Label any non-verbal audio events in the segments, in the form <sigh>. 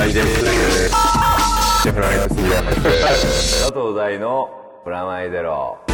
大ですシェフライト杉山です佐藤大のプラマイゼロ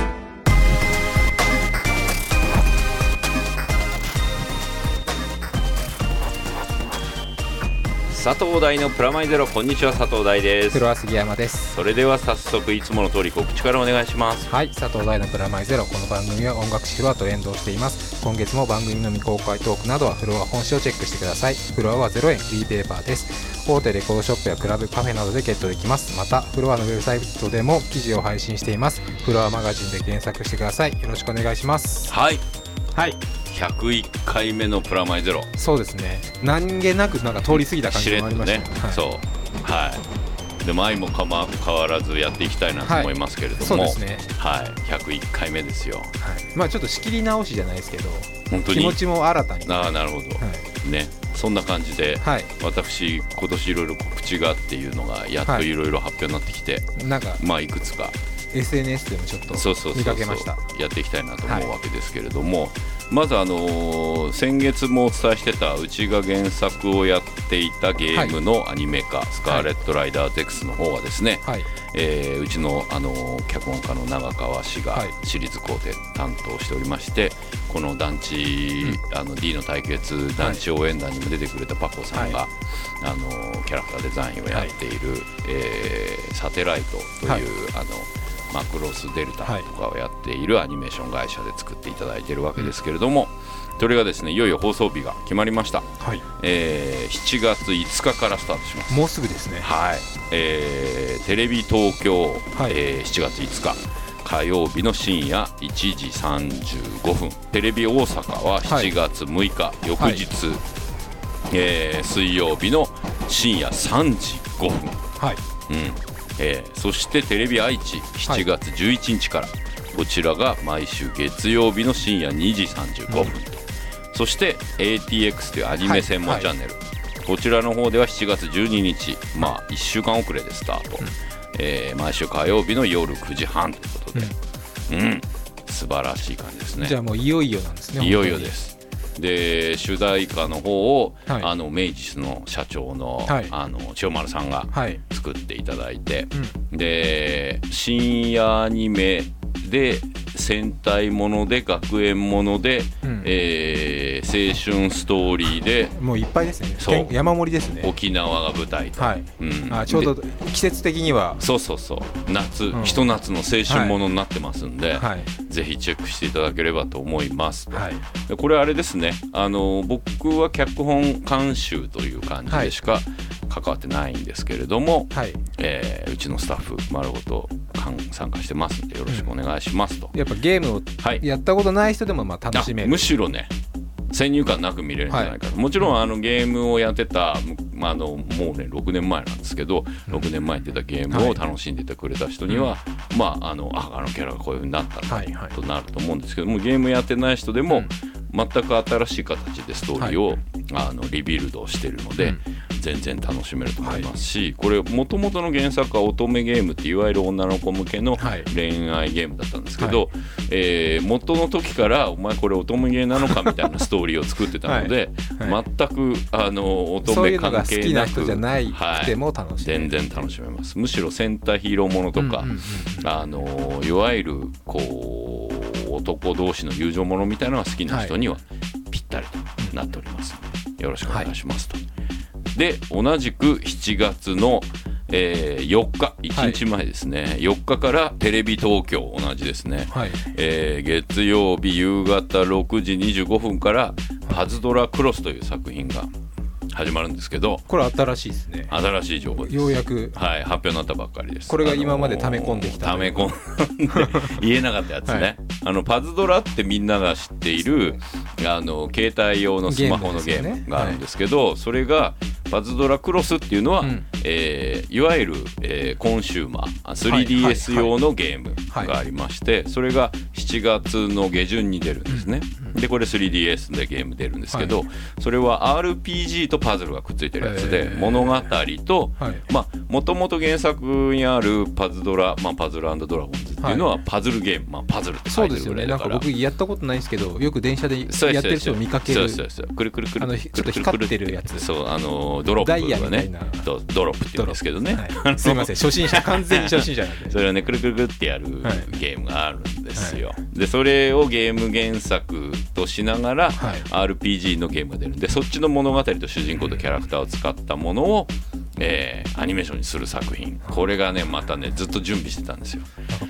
佐藤大のプラマイゼロ。こんにちは佐藤大です。黒は杉山です。それでは早速いつもの通り告知からお願いします。はい佐藤大のプラマイゼロ。この番組は音楽誌フロアと連動しています。今月も番組の未公開トークなどはフロア本誌をチェックしてください。フロアは0円。フリーペーパーです。大手レコードショップやクラブカフェなどでゲットできます。またフロアのウェブサイトでも記事を配信しています。フロアマガジンで検索してください。よろしくお願いします。はい。はい101回目のプラマイゼロ。そうですね。何気なくなんか通り過ぎた感じもありましたね、はい。そう。はい。でも愛もかま変わらずやっていきたいなと思いますけれども、そうですね。はい、101回目ですよ。はい。まあちょっと仕切り直しじゃないですけど本当に。気持ちも新たに。ああなるほど、はい。ね。そんな感じで、はい。私今年いろいろ告知がっていうのがやっといろいろ発表になってきて、なんかまあいくつか SNS でもちょっと見かけました。やっていきたいなと思うわけですけれども、まずあのー先月もお伝えしてたうちが原作をやっていたゲームのアニメ化、スカーレット・ライダー X の方はですね、はい。えーうちの、あのー脚本家の長川氏がはい。シリーズ工程担当しておりまして、この団地、あの D の対決団地応援団にも出てくれたパコさんが、あのーキャラクターデザインをやっている、えーサテライトという、はい。あのマクロスデルタとかをやっているアニメーション会社で作っていただいているわけですけれども、それがですねいよいよ放送日が決まりました、はい。えー7月5日からスタートします。もうすぐですね。はい、えーテレビ東京、はい。えー7月5日。火曜日の深夜1時35分。テレビ大阪は7月6日、翌日、えー水曜日の深夜3時5分、はい。うんえーそしてテレビ愛知7月11日から、こちらが毎週月曜日の深夜2時35分と、そして ATX というアニメ専門チャンネル、こちらの方では7月12日、まあ、1週間遅れでスタート、えー毎週火曜日の夜9時半ということで、うん。素晴らしい感じですね。じゃあもういよいよなんですねいよいよですで主題歌の方を、はい。あの明治の社長の,、はい。あの千代丸さんがはい。作っていただいて、で深夜アニメで戦隊もので学園もので、うん。えー青春ストーリーでもういっぱいですね。そう。山盛りですね。沖縄が舞台と、はい。うん。あちょうどで季節的には。そうそうそう。夏、ん。ひと夏の青春ものになってますんで、はい。ぜひチェックしていただければと思います。はい。でこれあれですねあの僕は脚本監修という感じでしか関わってないんですけれども、はい。えーうちのスタッフ丸ごと参加してますんでよろしくお願いしますと、やっぱゲームをはい。やったことない人でもまあ楽しめる。あむしろね先入観なく見れるんじゃないかと、もちろんあのゲームをやってた、むまあ、あのもうね6年前なんですけど、6年前に出たゲームを楽しんでてくれた人には、まああのああのキャラがこういうふうになったんだはいはい。となると思うんですけどもゲームやってない人でも、全く新しい形でストーリーを、あのリビルドしてるので、全然楽しめると思いますし、これもともとの原作は乙女ゲームっていわゆる女の子向けのはい。恋愛ゲームだったんですけど、えー元の時からお前これ乙女ゲーなのかみたいなストーリーを作ってたので、はい。全くあの乙女関係ななく人じゃないはくても楽しめる。全然楽しめます。むしろ戦隊ヒーローものとか、うんうんうん。あのいわゆるこう男同士の友情ものみたいなのが好きな人にはぴったりとなっておりますのでよろしくお願いしますと。で同じく7月の、えー4日1日前ですね、4日からテレビ東京同じですね、はい。えー月曜日夕方6時25分から「パズドラクロス」という作品が始まるんですけどこれ新しいですね。新しい情報です。ようやく。はい、発表になったばっかりです。これが今まで溜め込んできた溜め込んで <laughs> 言えなかったやつね。はいあのパズドラってみんなが知っているあの携帯用のスマホのゲゲームがあるんですけど、それがパズドラクロスっていうのは、うん。えーいわゆる、えーコンシューマーあはい 3DS 用のゲームがありまして、それが7月の下旬に出るんですね。でこれ 3DS でゲーム出るんですけど、それは RPG とパズルがくっついてるやつで、物語と、はい。まあもともと原作にあるパズドラ、まあ、パズルドラゴンズっていうのはパズルゲーム、まあ、パズルって書いてるそうですよね。ぐらいだからなんか僕やったことないんですけどよく電車でそうやってる人を見かけるそうそうそうくるくるくるちょっと光ってるやつ。そうあのドロップがねドドロップって言うんですけどね、はい。すいません。初心者完全に初心者なんで。<laughs> それをねくるくるくるってやるはいゲームがあるんですよ、でそれをゲーム原作としながら、はい。RPG のゲームが出る。んでそっちの物語と主人公とキャラクターを使ったものを、えーアニメーションにする作品。これがねまたねずっと準備してたんですよ。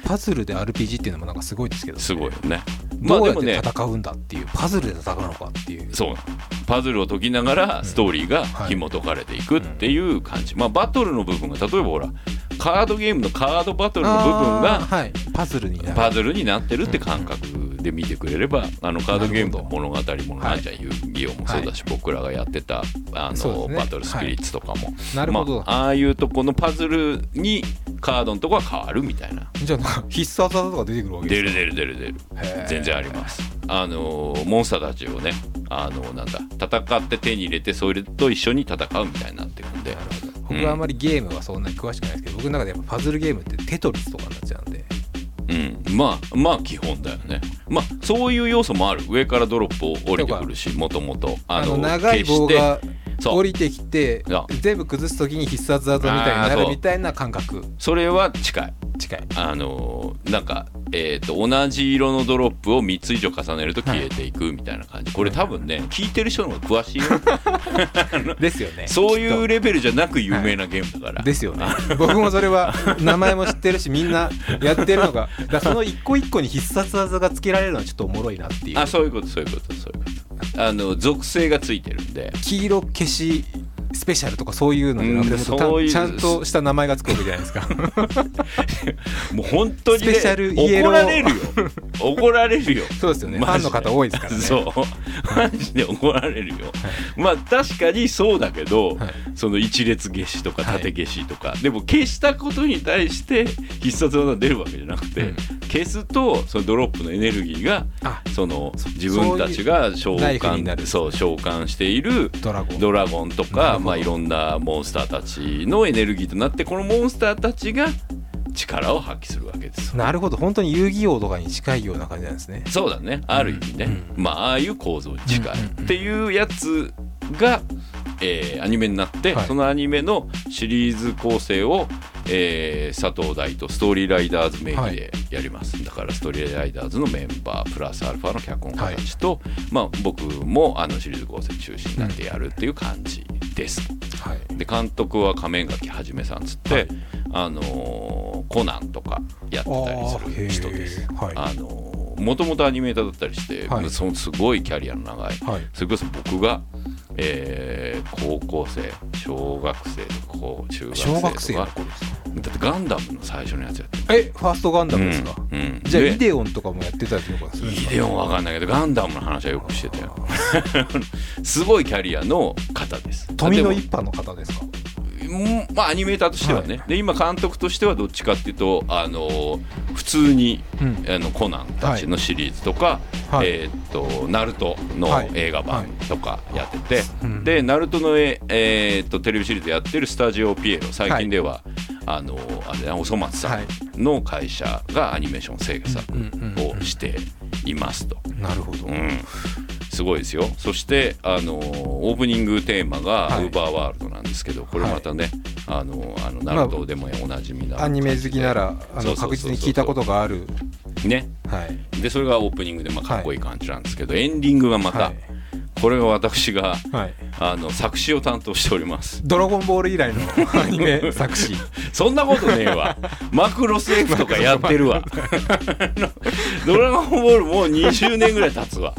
パズルで RPG っていうのもなんかすごいですけどすごいよね。まあどうやっでもねて戦うんだっていうパズルで戦うのかっていう。そうパズルを解きながらストーリーがはい。紐解かれていくっていう感じ、まあバトルの部分が例えばほらカードゲームのカードバトルの部分がはい、パズルにパズルになってるって感覚で見てくれればあのカードゲームの物語もなんじゃん遊戯王もそうだし、僕らがやってたあの、バトルスピリッツとかも、なるほど、まあ、ああいうとこのパズルにカードのとこは変わるみたいな。じゃあなんか必殺技とか出てくるわけです出る出る出る出る。全然あります。あのモンスターたちをねあのなんだ戦って手に入れてそれと一緒に戦うみたいになっていくんで僕はあまりゲームはそんなに詳しくないですけど、僕の中でやっぱパズルゲームってテトリスとかになっちゃうんで。うん、まあまあ基本だよね。まあそういう要素もある。上からドロップを降りてくるしもともと。あの長い棒が降りてきて全部崩す時に必殺技みたいになるみたいな感覚。それは近い。近い。あのーなんか、えー、と同じ色のドロップを3つ以上重ねると消えていくみたいな感じ、これ多分ね聞いてる人の方が詳しいよ。<laughs> ですよね。<laughs> そういうレベルじゃなく有名なゲームだから、とですよね。僕もそれは名前も知ってるしみんなやってるのがだからその一個一個に必殺技がつけられるのはちょっとおもろいなっていう。あそういうことそういうことそういうことあの属性がついてるんで。黄色消しスペシャルとかそういうのじゃなくて、ちゃんとした名前がつくわけじゃないですか。<laughs> もう本当に、ね、スペシャルイエロー。怒られるよ怒られるよ。そうですよね。ファンの方多いですからね。そう。マジで怒られるよ、まあ確かにそうだけど、はい。その一列消しとか縦消しとか、でも消したことに対して必殺技が出るわけじゃなくて、うん。消すとそのドロップのエネルギーがあその自分たちが召喚そう召喚しているドラゴン。ドラゴンとか、まあ、いろんなモンスターたちのエネルギーとなってこのモンスターたちが力を発揮するわけです。よなるほど。本当に遊戯王とかに近いような感じなんですね。そうだね。ある意味ね、うん。まあああいう構造に近い、うんうんうんっていうやつが、えーアニメになって、はい。そのアニメのシリーズ構成を、えー佐藤大とストーリーライダーズ名義でやります、だからストーリーライダーズのメンバープラスアルファの脚本家たちと、まあ、僕もあのシリーズ構成中心になってやるっていう感じです、はい。で監督は仮面垣はじめさんつって、はい。あのーコナンとかやってたりする人です。あーへー。はい。あのもともとアニメーターだったりして、はい。そのすごいキャリアの長い。はい。それこそ僕が、えー高校生小学生とかこう中学生とか。小学生の頃ですか？だってガンダムの最初のやつやってるえファーストガンダムですか、うんうん。じゃあでイデオンとかもやってたりとかするイデオンわかんないけどガンダムの話はよくしてたよ。<laughs> すごいキャリアの方です。富の一派の方ですか？うんまあアニメーターとしてはね、で今監督としてはどっちかっていうとあの普通にうん。あのコナンたちのシリーズとか、はい。えーっとナルトのはい。映画版とかやってて、うん。でナルトのえ、えーっとテレビシリーズやってるスタジオピエロ最近では、あのあれねおそ松さはい。んの会社がアニメーション制作をしていますと。なるほど、うんすごいですよ。そしてあのオープニングテーマがはい。ウーバーワールドなんですけど、これまたね、あのあのナルトでもおなじみなアニメ好きならあの確実に聞いたことがある。ね。はい。でそれがオープニングでまあかっこいい感じなんですけど、エンディングがまた、はいこれが私がはい。あの作詞を担当しております。ドラゴンボール以来の <laughs> アニメ作詞。<laughs> そんなことねえわ。マクロス F とかやってるわ。<laughs> ドラゴンボールもう20年ぐらい経つわ。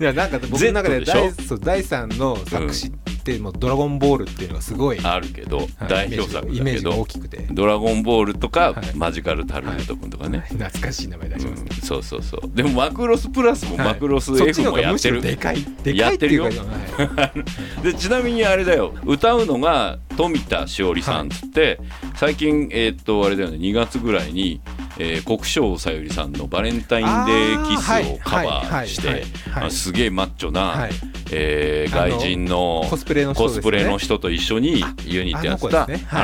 いやなんか僕の中で第そう第3の作詞ってもうドラゴンボールっていうのがすごい、あるけど、はい代表作だけイメージがど大きくて。ドラゴンボールとか、はい。マジカルタルネット君とかね、懐かしい名前出します。ね、うんそうそうそう。でもマクロスプラスもはい。マクロス F もやってる、ろでかいでかいっていう <laughs> でちなみにあれだよ。歌うのが富田しおりさんっつって、最近えーっとあれだよね。2月ぐらいに、えー国生さゆりさんの「バレンタインデーキス」をカバーしてすげえマッチョな、はい。えー外人のコスプレの人プレの人と一緒にユニットやってたあの子ですね。はい。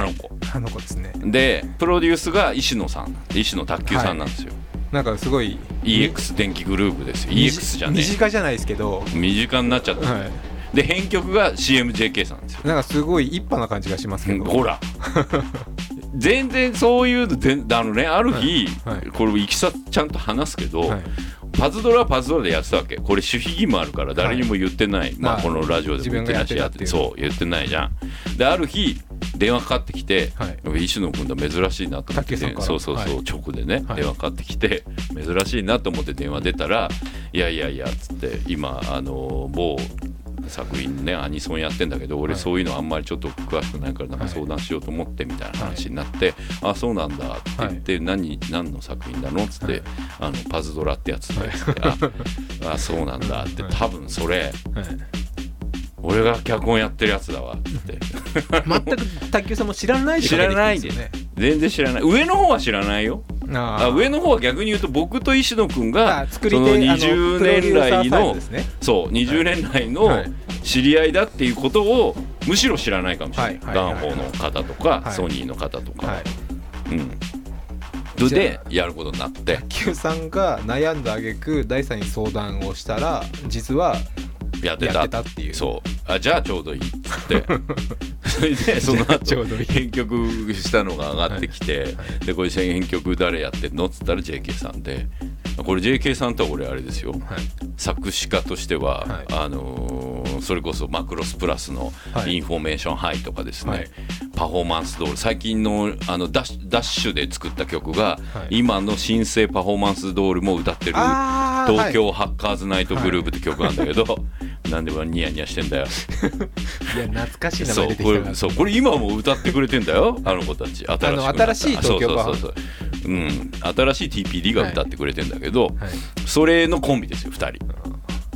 あの子。ですね。でプロデュースが石野さん。石野卓球さんなんですよ、なんかすごい EX 電気グループですよ。身 EX じゃね身近じゃないですけど、え身近になっちゃった、はい、で編曲が CMJK さんですよ。なんかすごい一派な感じがしますけど。ほら <laughs> 全然そういうのであのねある日、はい。はいこれいきさちゃんと話すけど、はい。パズドラはパズドラでやってたわけ。これ守秘義務あるから誰にも言ってない、まあ、あこのラジオでも言ってないしやってそう言ってないじゃんである日電話かかってきて、はい。石野君だ珍しいなと思ってそうそうそう、はい。直でね、はい。電話かかってきて珍しいなと思って電話出たら「いやいやいや」っつって今あの某作品ねアニソンやってんだけど俺はい。そういうのあんまりちょっと詳しくないからなんかはい相談しようと思ってみたいな話になって「あそうなんだ」って言って「何何の作品なの?」っつって、はい。あのパズドラってやつでつってああそうなんだってはい。多分それはい。俺が脚本やってるやつだわって <laughs> 全く卓球さんも知らないで知らないでかけてきてるんです全然知らない。上の方は知らないよ。よねああ上の方は逆に言うと僕と石野君があ作りその手あの20プロデュ年来のそう20年来のはい。知り合いだっていうことをむしろ知らないかもしれない。ガンホーの方とかはい。ソニーの方とか。はい。うん。それでやることになって。卓球さんが悩んだ挙句第三に相談をしたら実はやってた。っていう。そう。あじゃあちょうどいいっつって。<laughs> それでその後編曲したのが上がってきて、でこれ編曲誰やってんのっつったら JK さんでこれ JK さんとは俺あれですよ。はい。作詞家としては、はい。あのーそれこそマクロスプラスのはい。インフォメーションハイとかですね、はい。パフォーマンスドール最近のあのダッシュダッシュで作った曲が、はい。今の新生パフォーマンスドールも歌ってる東京ハッカーズナイトグループって曲なんだけど、<laughs> なんでもニヤニヤしてんだよ。<laughs> いや懐かしい名そう前出てきたな。これそうこれ今も歌ってくれてんだよあの子たち。新しくなった。新しい東京版そうそうそう。そううん。新しい TPD が歌ってくれてんだけど、はい。それのコンビですよ2人。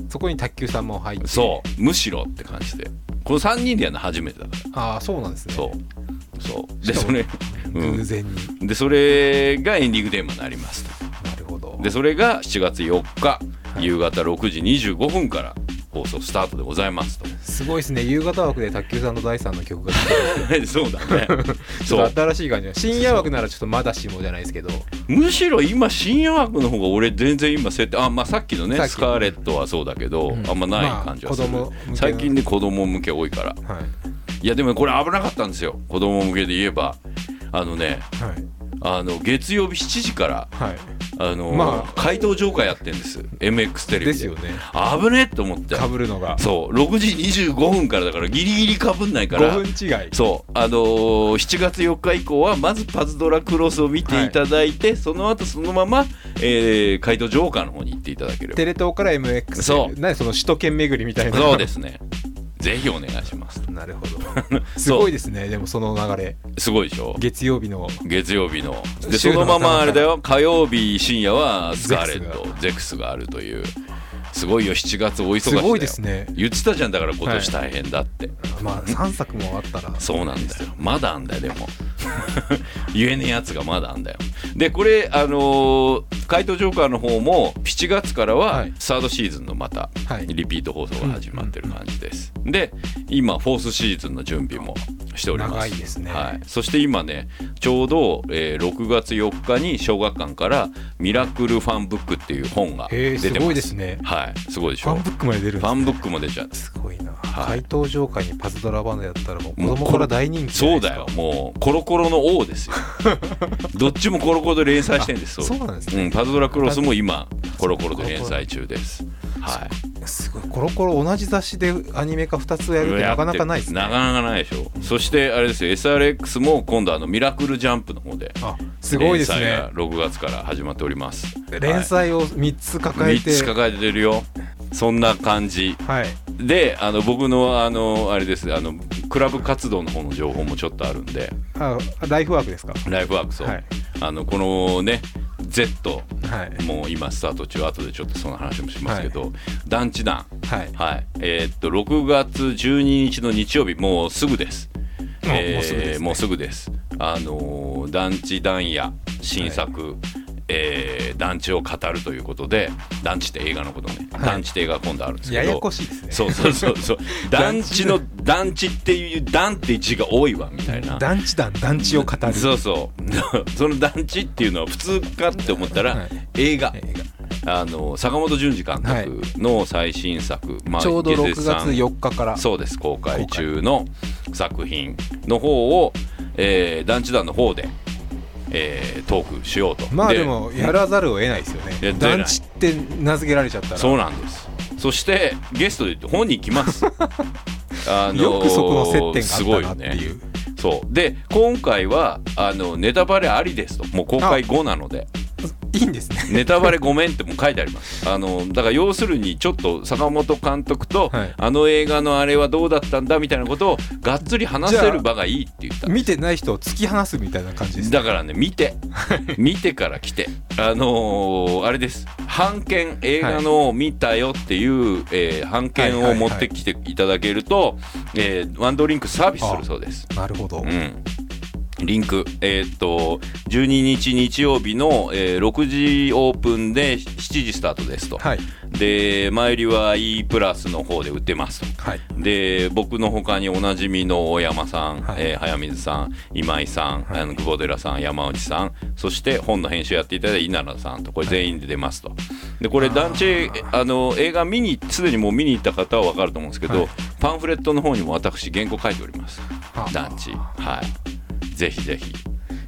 そこに卓球さんも入って。そう。むしろって感じで。この3人でやるの初めてだから。ああそうなんですね。そう。そう。でそれ、う偶然に、ん、でそれがエンディングテーマになりますとなるほど。でそれが7月4日、い。夕方6時25分から放送スタートでございますと。すごいですね。夕方枠で卓球さんの第三の曲が。<laughs> そうだね。<laughs> ちょっそうと新しい感じ深夜枠ならちょっとまだしもじゃないですけど。むしろ今深夜枠の方が俺全然今設定あまあさっきのねスカーレットはそうだけど、うん。あんまない感じはする、まあ最近ね子供向け多いから。はい。いやでもこれ危なかったんですよ。子供向けで言えば。あのねはいあの月曜日7時からはい。あの、まあ怪盗ジョーカーやってんです。MX テレビで。ですよね。危ねえと思って。かぶるのが。そう。6時25分からだからギリギリかぶんないから。5分違い。そう。あのー7月4日以降はまずパズドラクロスを見ていただいて、その後そのまま、えー、怪盗ジョーカーの方に行っていただければ。テレ東から MX そう。何その首都圏巡りみたいな。そうですねぜひお願いします。なるほど。<laughs> すごいですね。でもその流れ。すごいでしょ？月曜日の。月曜日の。でそのままあれだよ。火曜日深夜はスカーレッゼトゼクスがあるというすごいよ7月大忙しだよ。すごいですね。言ってたじゃんだから今年大変だって、まあ3作もあったら。そうなんだよ。まだあんだよでも。<laughs> 言えねえやつがまだあんだよ。でこれあのー怪盗ジョーカーの方も7月からははい。サードシーズンのまたはい。リピート放送が始まってる感じです、で今フォースシーズンの準備もしております。長いですね。はい、そして今ねちょうど、えー6月4日に小学館から「ミラクルファンブック」っていう本が出てますごいですね。はいすごいでしょ。ファンブックまで出るんですファンブックも出ちゃう。すごいな。はい。怪盗ジョーカーにパズドラバンドやったらもうもう子供から大人気じゃないうですだよ。もうコロコロの王ですよ。<laughs> どっちもコロコロで連載してるんですあそうなんですね。うん、パズドラクロスも今コロコロで連載中です。はい。すごい。コロコロ同じ雑誌でアニメ化2つやるってなかなかないですね。なかなかないでしょ。そしてあれですよ。SRX も今度あのミラクルジャンプの方であすごいです連載がね6月から始まっております。連載を3つ抱え3てつ抱えてるよ。そんな感じ。はい。であの僕のあのあれです。あのクラブ活動の方の情報もちょっとあるんで。あライフワークですか？ライフワークスを、はい。あのこのね Z はい。もう今スタート中後でちょっとその話もしますけど、団地団。はい。はい。えーっと6月12日の日曜日もうすぐです。すぐですね。もうすぐですあのー団地団屋新作、えー団地を語るということで団地って映画のことね、はい。団地って映画が今度あるんですけど。ややこしいですね。そうそうそうそう。<laughs> 団地の団地。っていう団って字が多いわみたいな。団地団団地を語る。そうそう。<laughs> その団地っていうのは普通かって思ったら、はい。映画。映あの坂本淳二監督の最新作、まあ画ちょうど6池瀬さ月ん4日から。そうです。公開中の作品の方を、えー団地団の方で、えートークしようと。まあでもやらざるを得ないですよね。団地って名付けられちゃったら。そうなんです。そしてゲストで本人来ます。<laughs> あのーよくそこの接点がすあったなってごいよね。そう。で今回はあのネタバレありですと。もう公開後なので。いいんですね。ネタバレごめんってもう書いてあります。あのだから要するにちょっと坂本監督と、はい。あの映画のあれはどうだったんだみたいなことをがっつり話せる場がいいって言った。見てない人を突き放すみたいな感じですだからね見て。見てから来て。あのーあれです。版権映画のを見たよっていう、えー版権を持ってきていただけると、えーワンドリンクサービスするそうです。なるほど、うんリンク、えーっと12日日曜日の、えー6時オープンで7時スタートですと、はい。で前売りは E プラスの方で売ってます。とはい。で僕の他におなじみの大山さん、はい。えー早水さん今井さん、はい。あの久保寺さん山内さんそして本の編集やっていただいた稲田さんとこれ全員で出ますと、でこれ団地あの映画見にすでにもう見に行った方は分かると思うんですけど、はい。パンフレットの方にも私原稿書いております。あ。団地。はいぜひぜひ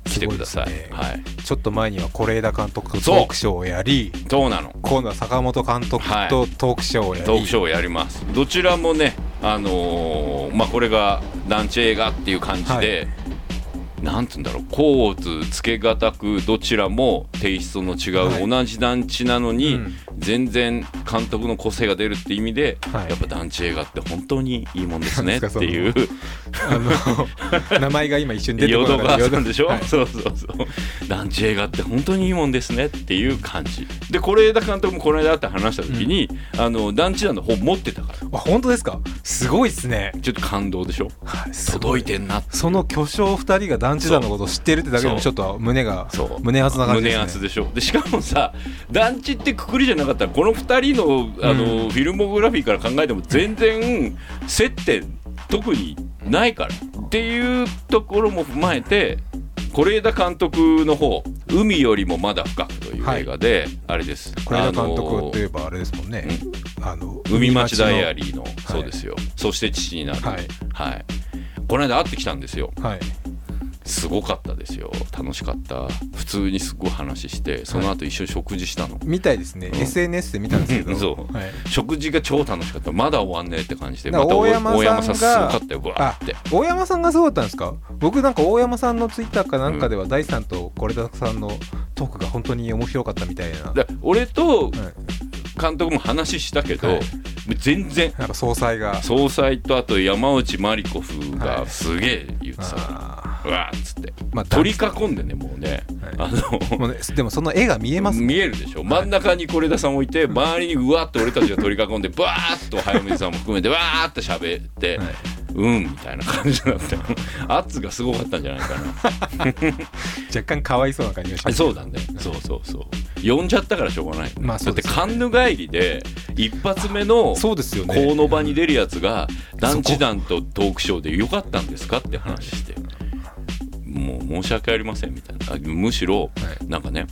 来てください。ね。はい。ちょっと前には是枝監督とトークショーをやりそうなの？今度は坂本監督とトークショーをやり、トークショーをやります。どちらもねあのーまあこれが団地映画っていう感じで、なんつうんだろう甲乙つけがたくどちらもテイストの違う、はい。同じ団地なのに、うん。全然監督の個性が出るって意味で、はい。やっぱ団地映画って本当にいいもんですねっていう。あの <laughs> 名前が今一瞬出てこ淀なかった。川でしょ、<laughs> はいそうそうそう。団地映画って本当にいいもんですねっていう感じ。で是枝監督もこの間会って話した時に、あの団地団の本持ってたから。あ本当ですか？すごいですね、ちょっと感動でしょ？はい、届いてんなってその巨匠2人が団地団のことを知ってるってだけでもちょっと胸が胸熱な感じですね。胸熱でしょ。でしかもさ団地ってくくりじゃなかったらこの2人のあの、フィルモグラフィーから考えても全然接点特にないからっていうところも踏まえて是枝監督の方「海よりもまだ深く」という映画で、あれです。是枝監督といえばあれですもんね、あの海町ダイアリリーの、そうですよ。そして父になる。はい。はい、この間会ってきたんですよ。ーはいすごかったですよ。楽しかった。普通にすごい話してその後一緒に食事したの、みたいですね、うん。SNS で見たんですけど。<laughs> そう。はい、食事が超楽しかった。まだ終わんねえって感じでまた大山さんが大山さんすごかったよぶわーって。大山さんがそうだったんですか？僕なんか大山さんのツイッターかなんかでは大さんと是枝さんのトークが本当に面白かったみたいな、で俺とはい監督も話したけど、はい。全然なんか総裁が。総裁とあと山内マリコフはい。がすげえ言ってた、あうわーっつって。ーまあ取り囲んでねもうね、あのもうねでもその絵が見えます見えるでしょ。真ん中に是枝さん置いて周りにうわっと俺たちが取り囲んでバーッと早水さんも含めてわーっと喋って、はいうんみたいな感じだったよ圧がすごかったんじゃないかな。<laughs> 若干かわいそうな感じがしますそうだね。そうそうそう。呼んじゃったからしょうがない、まあそだってカンヌ帰りで一発目のそうですよね。この場に出るやつが団地団とトークショーでよかったんですかって話してもう申し訳ありませんみたいな。あむしろはい。なんかね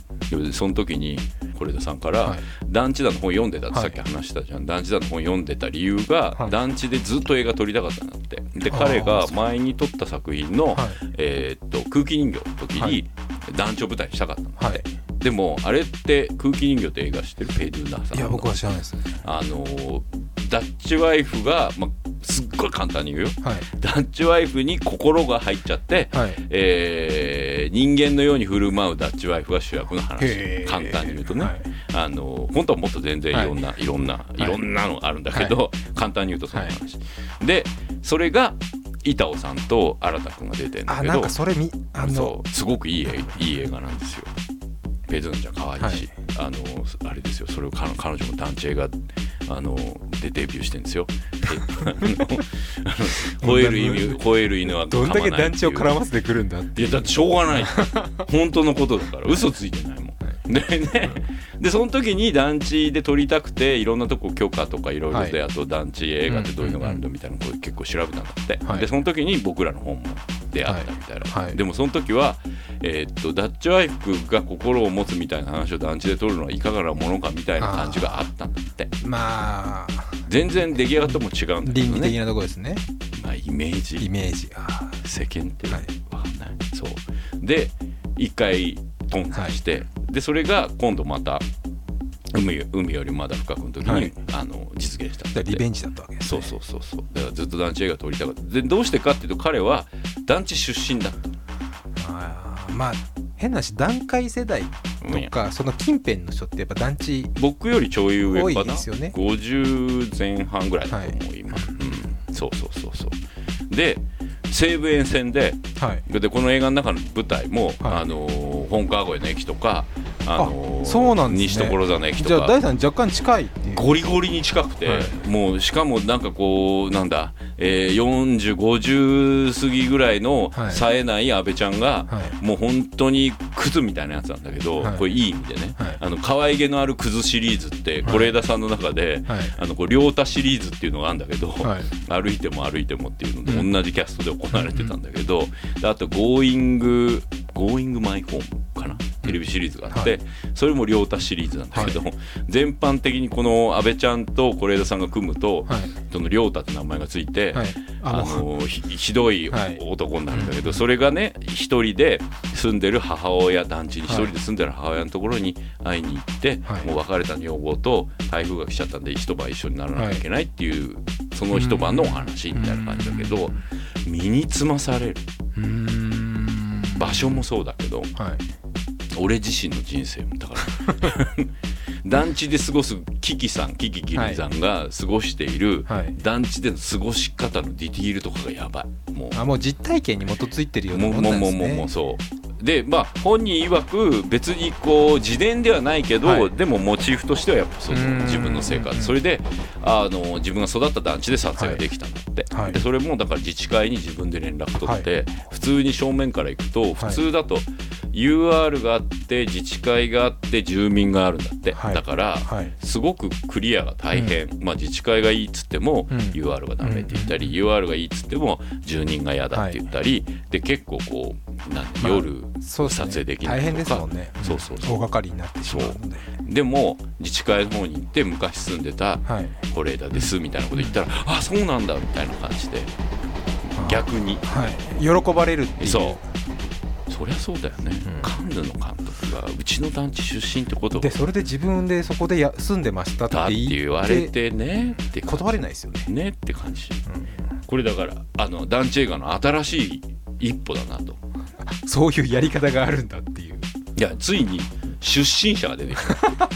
その時に是枝さんから、はい。団地団の本読んでたってはいさっき話したじゃん、団地団の本読んでた理由が、はい。団地でずっと映画撮りたかったんだって。で彼が前に撮った作品の、はい。えーっと空気人形の時にはい。団地を舞台にしたかったんだって、はい。でもあれって空気人形って映画知ってるペイドゥーナーさんの？いや僕は知らないですね。あのーダッチワイフが、まあ、すっごい簡単に言うよ。はい。ダッチワイフに心が入っちゃって、はい。えー人間のように振る舞うダッチワイフが主役の話。簡単に言うとね、はい。あの本当はもっと全然いろんな、い、ろんな、い、ろんなのあるんだけど、簡単に言うとその話、でそれが板尾さんと新田君が出てるんだけどあなんかそれみあのすごくいい映画いい映画なんですよ。ペズンちゃん可愛いし、あのあれですよ。それを彼彼女も団地映画あのでデビューしてるんですよ。<laughs> 吠える意味 <laughs> 吠える犬はどんだけ団地を絡ませてくるんだっていやだってしょうがない。本当のことだから。嘘ついてないもん。でね、でその時に団地で撮りたくていろんなとこ許可とかいろいろで、はあと団地映画ってどういうのがあるのみたいなのを結構調べたんだって、はい。でその時に僕らの本も出会ったみたいな、はい。はい。でもその時は、えーっとダッチワイフが心を持つみたいな話を団地で撮るのはいかがなものかみたいな感じがあったんだって。まあ。全然出来上がったも違うんだけどね、倫理的なところですね。まあ、イメージ。イメージ。あ世間ってはいわかんない、そう。で一回頓挫して、でそれが今度また海海よりまだ深くの時に、はい。あの実現したリベンジだったわけですそうねそうそうそう。だからずっと団地映画撮りたかった。でどうしてかっていうと彼は団地出身だあーまあ変な話段階世代とかその近辺の人ってやっぱ団地僕よりちょい上多いかなですよね。50前半ぐらいだと思う、今、うん、そうそうそうそう。で西武沿線ではい。でこの映画の中の舞台も、はい。あのー本川越の駅とか、あのそうなんですね。西所沢の駅とじゃあか大さん若干近いっていう。ゴリゴリに近くて、はい。もうしかもなんかこうなんだ、えー、4050過ぎぐらいのはい。冴えない安倍ちゃんが、はい。もう本当にクズみたいなやつなんだけど、はい。これいい意味でね、はい。あの可愛げのあるクズシリーズってはい。是枝さんの中で、はい。あのこう亮太シリーズっていうのがあるんだけど、はい。歩いても歩いてもっていうので、うん。同じキャストで行われてたんだけど、であと「Going, Going My Home」かな？テレビシリーズがあって、はい。それも亮太シリーズなんだけども、全般的にこの阿部ちゃんと是枝さんが組むと、はい。その亮太って名前がついて、はい。あのひひどいはい。男になるんだけど、それがね一人で住んでる母親団地に一人で住んでる母親のところに会いに行って、はい。もう別れた女房と台風が来ちゃったんで一晩一緒にならなきゃいけないっていう、その一晩のお話みたいな感じだけど、身につまされる。うーん。場所もそうだけどはい俺自身の人生もだから。<laughs> 団地で過ごすキキさんキキキリさんが過ごしているはい。団地での過ごし方のディティールとかがやばい。もう。あもう実体験に基づいてるようなもうもんもうもうもうなんですねもうそうでまあ本人曰く別にこう自伝ではないけど、はい。でもモチーフとしてはやっぱその自分の生活。それであの自分が育った団地で撮影ができたんだって、はい。でそれもだから自治会に自分で連絡取って、普通に正面から行くと普通だと UR があって自治会があって住民があるんだって、はい。だから、はい。すごくクリアが大変、まあ、自治会がいいっつっても、うん。UR がダメって言ったり、UR がいいっつっても住人が嫌だって言ったり、で結構こうな夜撮影できない大変とかですもんね。そうそうそう。大掛かりになってしまうのででも自治会の方に行って昔住んでたはい。是枝ですみたいなこと言ったら、あそうなんだみたいな感じで逆に。はい。喜ばれるっていう。そう。そりゃそうだよね、うん。カンヌの監督がうちの団地出身ってこと。でそれで自分でそこでや住んでましたってだって言われてねって断れないですよね、ねって感じ。うん。これだからあの団地映画の新しい一歩だなとそういうやり方があるんだっていう。いやついに出身者が出てきた。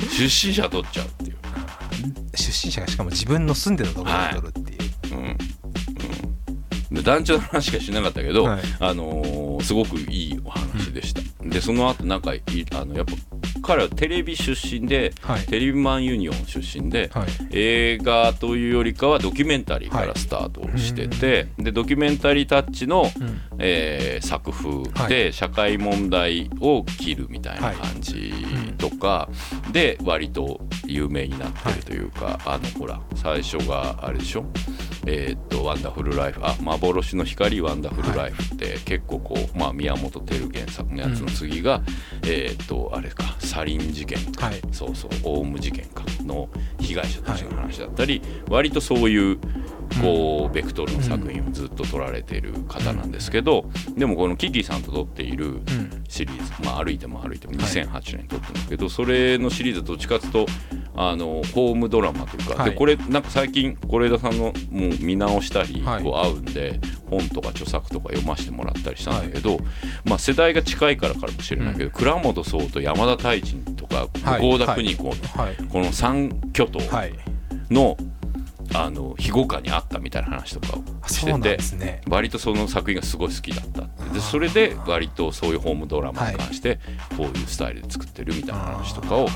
<laughs> 出身者取っちゃうっていう。出身者がしかも自分の住んでたところを取るっていう、うん。うん。で団地の話しかしなかったけど、はい。あのーすごくいいお話でした、でその後なんかいあのやっぱ彼はテレビ出身で、はい。テレビマンユニオン出身で、はい。映画というよりかはドキュメンタリーからスタートしてて、でドキュメンタリータッチの、うん。えー作風はで社会問題を切るみたいな感じとかで割と有名になってるというか、あのほら最初があれでしょ？えーっと「ワンダフルライフ」あ「幻の光ワンダフルライフ」って結構こう、まあ、宮本照原作のやつの次が、えーっとあれかサリン事件。か、はい。そうそうオウム事件かの被害者たちの話だったり、割とそういうこうベクトルの作品をずっと撮られている方なんですけど、でもこのキキさんと撮っているうん。シリーズ「まあ、歩いても歩いても」はい。2008年に撮ってるんだけど、それのシリーズはどっちかというとあのホームドラマというか、はい。でこれなんか最近是枝さんのもう見直したり、はい。こう合うんで本とか著作とか読ませてもらったりしたんだけど、まあ、世代が近いからかもしれないけど、倉本壮と山田太一とかはい。向田邦子、はい。この三巨頭はい。の,、あの庇護下にあったみたいな話とかをしてて。ね。割とその作品がすごい好きだった。でそれで割とそういうホームドラマに関してこういうスタイルで作ってるみたいな話とかを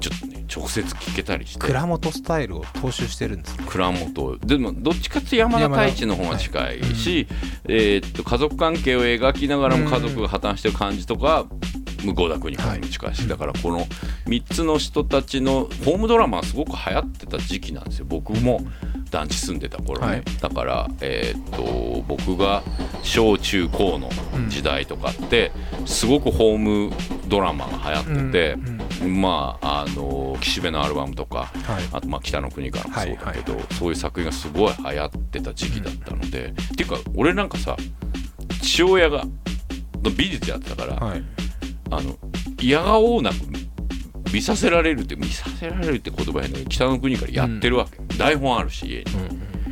ちょっとね直接聞けたりして。蔵元スタイルを踏襲してるんですね。蔵元。でもどっちかって山田太一の方が近いし、えーっと家族関係を描きながらも家族が破綻してる感じとか向田邦子にも近い。し、だからこの3つの人たちのホームドラマはすごく流行ってた時期なんですよ。僕も団地住んでた頃ね、はい。だから、えーっと僕が小中高の時代とかってすごくホームドラマが流行ってて、まああの岸辺のアルバムとかはい。あとまあ北の国からもそうだけど、そういう作品がすごい流行ってた時期だったので、っていうか俺なんかさ父親が美術やってたから、はいあの嫌がおうなく見させられるって見させられるって言葉やね北の国からやってるわけ、台本あるし家に、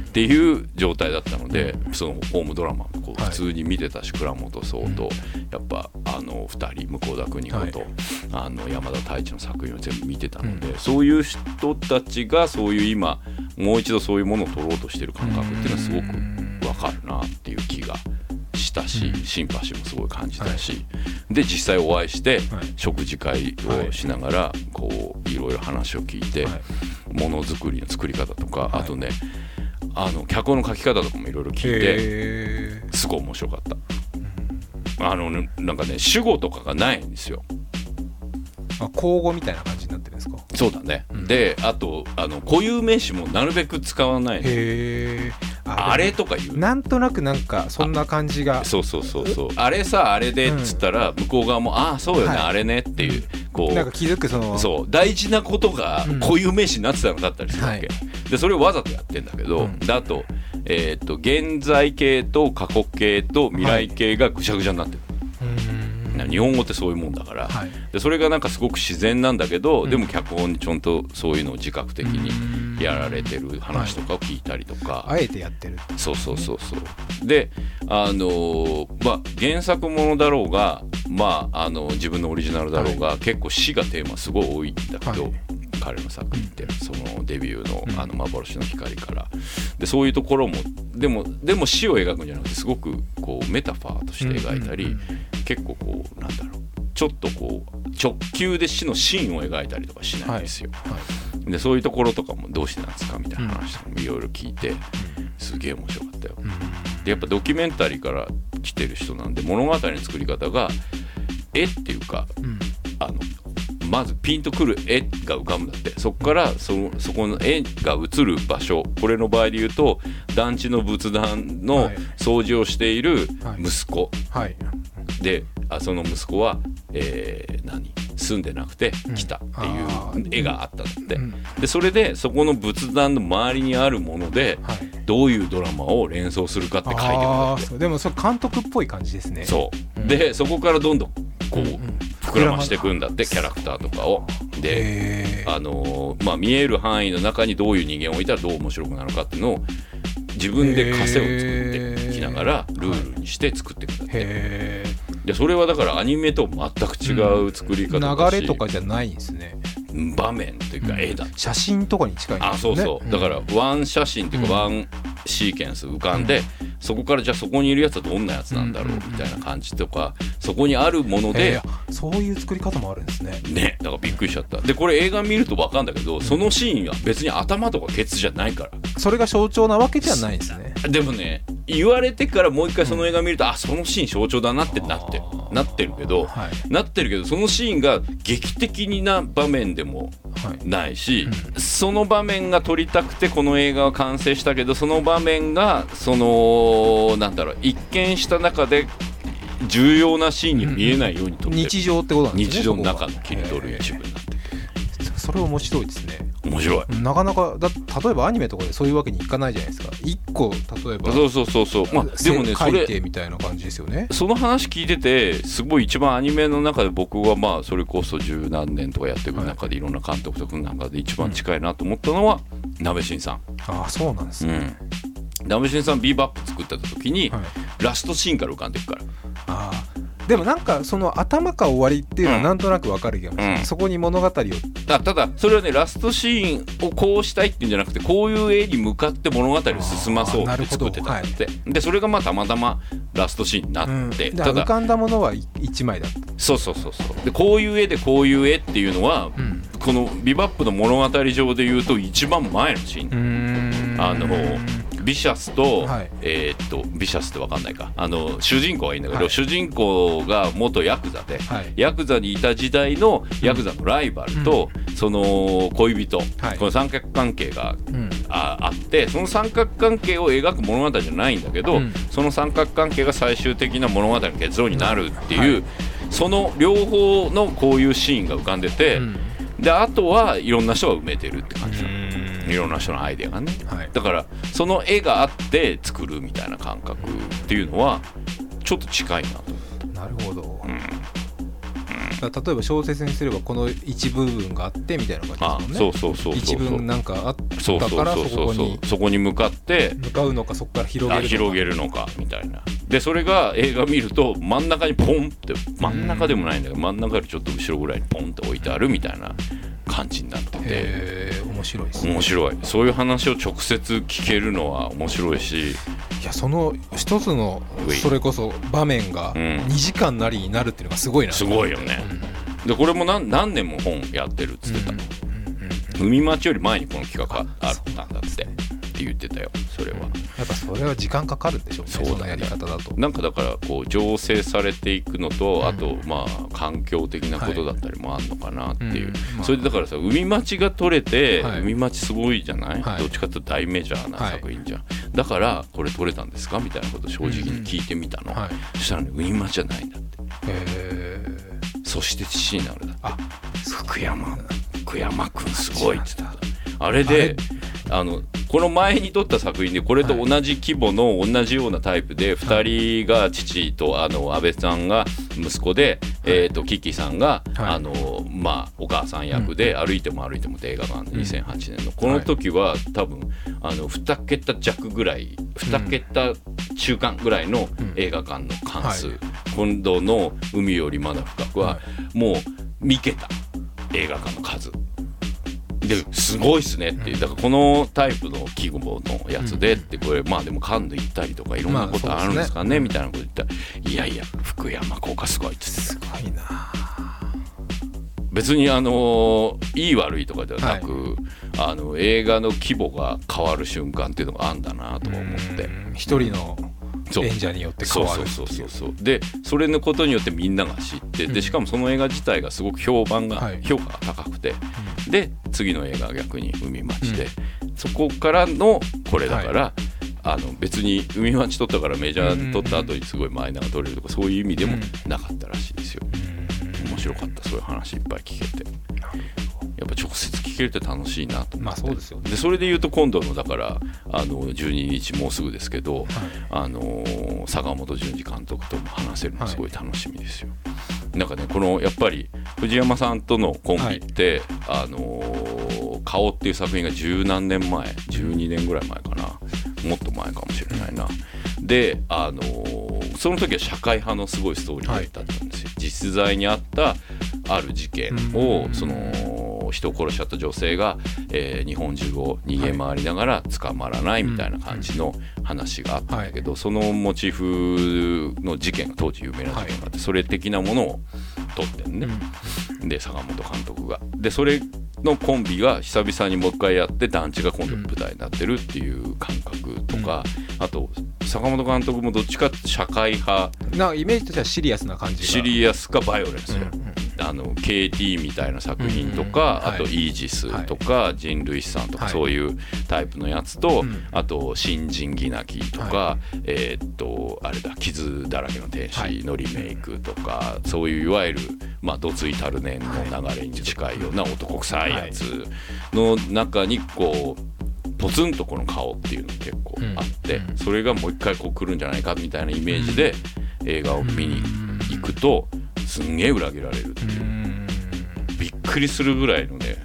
っていう状態だったので、そのホームドラマもこうはい。普通に見てたし、倉本壮と、やっぱあの2人向田邦子と、はい。あの山田太一の作品を全部見てたので、そういう人たちがそういう今もう一度そういうものを撮ろうとしてる感覚っていうのはすごくわかるなっていう気がしたし、シンパシーもすごい感じたし、で実際お会いして、はい。食事会をしながらこういろいろ話を聞いて、はい。ものづくりの作り方とか、はい。あとねあの脚本の書き方とかもいろいろ聞いてへすごい面白かった。あのねなんかね主語とかがないんですよ。ーあ交互みたいな感じになってるんですか？そうだね、うん。であとあの固有名詞もなるべく使わないの。へえあれとか言う。なんとなくなんかそんな感じが。そうそうそうそう。あれさあれでっつったら向こう側もああそうよね、はい。あれねっていうこう。なんか気づくその。そう。大事なことがうん。固有名詞になってたのだったりするわけ、はい。でそれをわざとやってんだけど、うん。であと,、えー、と現在形と過去形と未来形がぐちゃぐちゃになってる、日本語ってそういうもんだから、はい。でそれがなんかすごく自然なんだけど、うん。でも脚本にちゃんとそういうのを自覚的にやられてる話とかを聞いたりとか、あえてやってる。そうそうそうそう。であのーまあ原作ものだろうがまああの自分のオリジナルだろうが、結構死がテーマすごい多いんだけど、はい。彼の作品ってそのデビューの「うん。あの幻の光」から。でそういうところもでもでも死を描くんじゃなくてすごくこうメタファーとして描いたり、結構こうなんだろうちょっとこう直球で死のシーンを描いたりとかしないんですよ。はい。でそういうところとかもどうしてなんですかみたいな話とかもいろいろ聞いて、すげえ面白かったよ。でやっぱドキュメンタリーから来てる人なんで物語の作り方が絵っていうかうんうん。あのまずピンとくる絵が浮かぶんだって。そこからそのそこの絵が映る場所。これの場合で言うと団地の仏壇のはい。掃除をしているはい。息子、はい。であその息子は、えー何？住んでなくて来た。っていう絵があったんだって、うん。でそれでそこの仏壇の周りにあるものではい。どういうドラマを連想するかって書いてくるんだって。でもそれ監督っぽい感じですね。そう、うん。でそこからどんどんこう、うんうん。膨らましていくんだってキャラクターとかを。であのーまあ見える範囲の中にどういう人間を置いたらどう面白くなるかっていうのを自分で枷を作っていきながらルールにして作っていくんだってへでそれはだからアニメと全く違う作り方だし、ー流れとかじゃないんですね。場面というか絵だ、写真とかに近いんですね。あそうそう、だからワン写真っていうかワンシーケンス浮かんで、そこからじゃあそこにいるやつはどんなやつなんだろうみたいな感じとかそこにあるもので、そういう作り方もあるんですね。ねだからびっくりしちゃった。でこれ映画見ると分かるんだけどそのシーンは別に頭とかケツじゃないから。それが象徴なわけじゃないんですね。でもね言われてからもう一回その映画見ると、あそのシーン象徴だなってなってなってるけど、はい。なってるけどそのシーンが劇的な場面でもはい。ないし、その場面が撮りたくてこの映画は完成したけどその場面がそのなんだろう一見した中で重要なシーンに見えないように撮ってる、日常ってことなんですね日常の中の切り取る一部になってそれ面白いですね面白い。なかなかだ例えばアニメとかでそういうわけにいかないじゃないですか。一個例えばそうそうそうそう。まあでもねそれ書いてみたいな感じですよね。その話聞いててすごい一番アニメの中で僕はまあそれこそ十何年とかやっていく中でいろんな監督と組む中で一番近いなと思ったのは鍋新さん。ああそうなんですね、うん鍋新さんビーバップ作った時にはい、ラストシーンから浮かんでいくから。ああでもなんかその頭か終わりっていうのはうん。なんとなくわかる気がします、うん。そこに物語を。あただそれはねラストシーンをこうしたいっていうんじゃなくてこういう絵に向かって物語を進まそうって作ってたんだって、でそれがまあたまたまラストシーンになうん。って、だただ浮かんだものは1枚だった、そうそうそうそう。でこういう絵でこういう絵っていうのは、うん。このビバップの物語上で言うと一番前のシーン、うーん。あのビシャスと、はい。えーっとビシャスってわかんないか。あの主人公がいいんだけど、はい。主人公が元ヤクザで、はい。ヤクザにいた時代のヤクザのライバルと、その恋人、はい。この三角関係がうん。ああってその三角関係を描く物語じゃないんだけど、うん。その三角関係が最終的な物語の結論になるっていう、はい。その両方のこういうシーンが浮かんでて、うん。であとはいろんな人が埋めてるって感じ、うんいろんな人のアイデアがね。はい。だからその絵があって作るみたいな感覚っていうのはちょっと近いなと、なるほど、うん、例えば小説にすればこの一部分があってみたいなあ感じですもんね。そうそうそうそう一文なんかあっそうそうたからそそうそう。こにそこに向かって。向かうのかそこから広げるのか。あ広げるのかみたいな。でそれが映画見ると真ん中にポンって真ん中でもないんだけど真ん中よりちょっと後ろぐらいにポンって置いてあるみたいな感じになってて。面白いですね。面白い。そういう話を直接聞けるのは面白いし。いやその一つのそれこそ場面がうん。2時間なりになるっていうのがすごいな。すごいよね。でこれも何何年も本やってるっつってた、うんうんうん海町より前にこの企画があったんだってって言ってたよそれは。やっぱそれは時間かかるんでしょうねそうだやり方だと。なんかだからこう醸成されていくのと、うん。あとまあ環境的なことだったりもあるのかなっていう、うん。まあ。それでだからさ海町が撮れて、はい。海町すごいじゃない、はい。どっちかっていうと大メジャーな作品じゃん、だからこれ撮れたんですか？みたいなこと正直に聞いてみたの、はい。そしたらね海町じゃないんだって。へえそして父になるだあ。福山福山君すごいって言ってたあれであのこの前に撮った作品でこれと同じ規模の同じようなタイプで2人が父とあの安倍さんが息子で、えー、とキキさんが、はい。あのまあ、お母さん役で「歩いても歩いても」って映画が2008年の。この時は多分あの2桁弱ぐらい2桁中間ぐらいの映画館の関数、はい。今度の「海よりまだ深くは」はもう見桁映画館の数ですごいっすね。ってだからこのタイプの記号のやつでってこれまあでもカンヌ行ったりとかいろんなことあるんですかねみたいなこと言ったら。いやいや福山効果すごいっつって。すごいな。別にあのいい悪いとかではなく、あの映画の規模が変わる瞬間っていうのがあんだなとか思って。うん。一人の演者によって変わるそう。そうそうそうそう。でそれのことによってみんなが知ってうん。でしかもその映画自体がすごく評判が、はい。評価が高くてで次の映画が逆に「海町で」そこからのこれだから、あの別に「海町」撮ったからメジャー撮った後にすごいマイナーが撮れるとかそういう意味でもなかったらしいですよ。面白かったそういう話いっぱい聞けてやっぱ直接聞けるって楽しいなと思って。まあそうですよね。でそれで言うと今度のだからあの12日もうすぐですけど、あのー坂本淳二監督とも話せるのすごい楽しみですよ。なんかねこのやっぱり藤山さんとのコンビって、あのー顔っていう作品が十何年前12年ぐらい前かな。もっと前かもしれないな。で、あのーその時は社会派のすごいストーリーだったんですよ。実在にあったある事件を、うん。その人を殺しちゃった女性が、えー日本中を逃げ回りながら捕まらないみたいな感じの話があったんだけど、そのモチーフの事件が当時有名な事件があって、それ的なものを撮ってんね、で坂本監督が。でそれのコンビが久々にもう一回やって団地が今度舞台になってるっていう感覚とか、あと坂本監督もどっちかって社会派。なイメージとしてはシリアスな感じが。シリアスかバイオレンスうんあの KT みたいな作品とか、あとイージスとか、人類資産とか、はい。そういうタイプのやつと、うん。あと新人ギナキとか、はえーっとあれだ傷だらけの天はい使のリメイクとか、そういういわゆるまあどついたる年の流れに近いような男臭いやつの中にこうポツンとこの顔っていうのが結構あって、うんそれがもう一回こう来るんじゃないかみたいなイメージで映画を見に行くとすんげえ裏切られるっていう。う、ん。びっくりするぐらいのね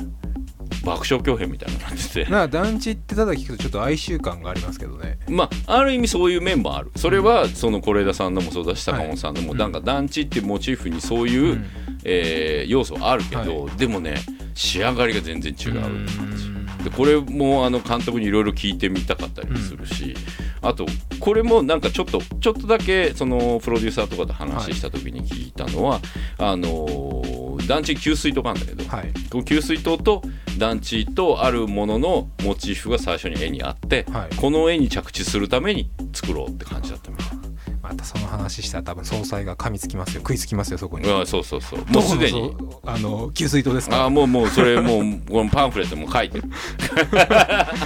爆笑狂編みたいな感じで。な団地ってただ聞くとちょっと哀愁感がありますけどね。まあある意味そういう面もある。それはその是枝さんのもそうだしはい坂本さんのも、うんなんか団地っていうモチーフにそういう、うん。えー要素はあるけど、でもね仕上がりが全然違うって感じ。うん。でこれもあの監督にいろいろ聞いてみたかったりもするし、あとこれもなんかちょっとちょっとだけそのプロデューサーとかと話した時に聞いたのは、あのー団地に給水塔があるんだけど、はい。この給水塔と団地とあるもののモチーフが最初に絵にあって、はい。この絵に着地するために作ろうって感じだったみたいまたその話したら多分総裁が噛みつきますよ。食いつきますよそこに。あそうそうそう。もうすでに。あの給水塔ですか？あもうもうそれもうこのパンフレットも書いてる。で <laughs>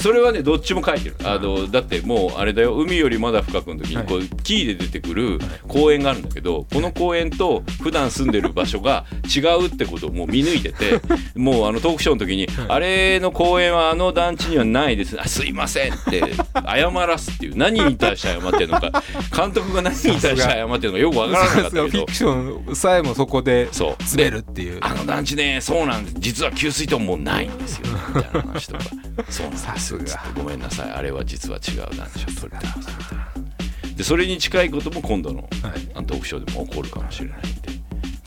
それはねどっちも書いてる。あのだってもうあれだよ。海よりまだ深くの時にこう、キーで出てくる公園があるんだけどこの公園と普段住んでる場所が違うってことをもう見抜いてて <laughs> もうあのトークショーの時に「あれの公園はあの団地にはないです。あすいません」って謝らすっていう。何に対して謝ってるのか。<laughs> 監督が何に対して謝ってるのかよくわからなかさったけど。フィクションさえもそこでそう。詰めるっていう。あの団地ねそうなんです。実は給水塔もうないんですよ。みたいな話とか。そうなんですさすが。ごめんなさい。あれは実は違う団地を取れてますみたいなでそれに近いことも今度のはい。トークショーでも起こるかもしれないんで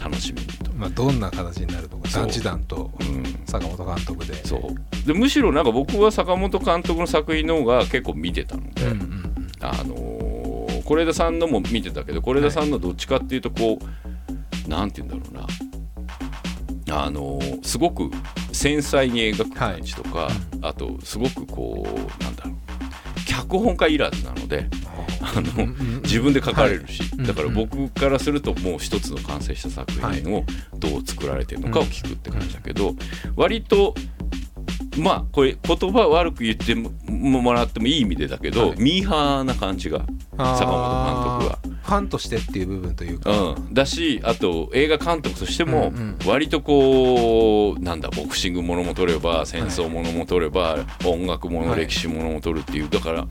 楽しみにと。まあ、どんな形になるのか団地団とうん。坂本監督で。そう。でむしろなんか僕は坂本監督の作品の方が結構見てたので、うんうんあのー是枝さんのも見てたけど是枝さんのどっちかっていうとこう、なんて言うんだろうな。あのーすごく繊細に描く感じとか、あとすごくこうなんだろう脚本家いらずなのであの、うんうん自分で書かれるし、はい。だからうん。僕からするともう一つの完成した作品をどう作られてるのかを聞くって感じだけど、割とまあこれ言葉悪く言ってももらってもいい意味でだけど、はい。ミーハーな感じが坂本監督は。ファンとしてっていう部分というか、うん、だしあと映画監督としてもうんうん。割とこうなんだボクシングものも撮れば戦争ものも撮れば、音楽もの、はい。歴史ものも撮るっていうだから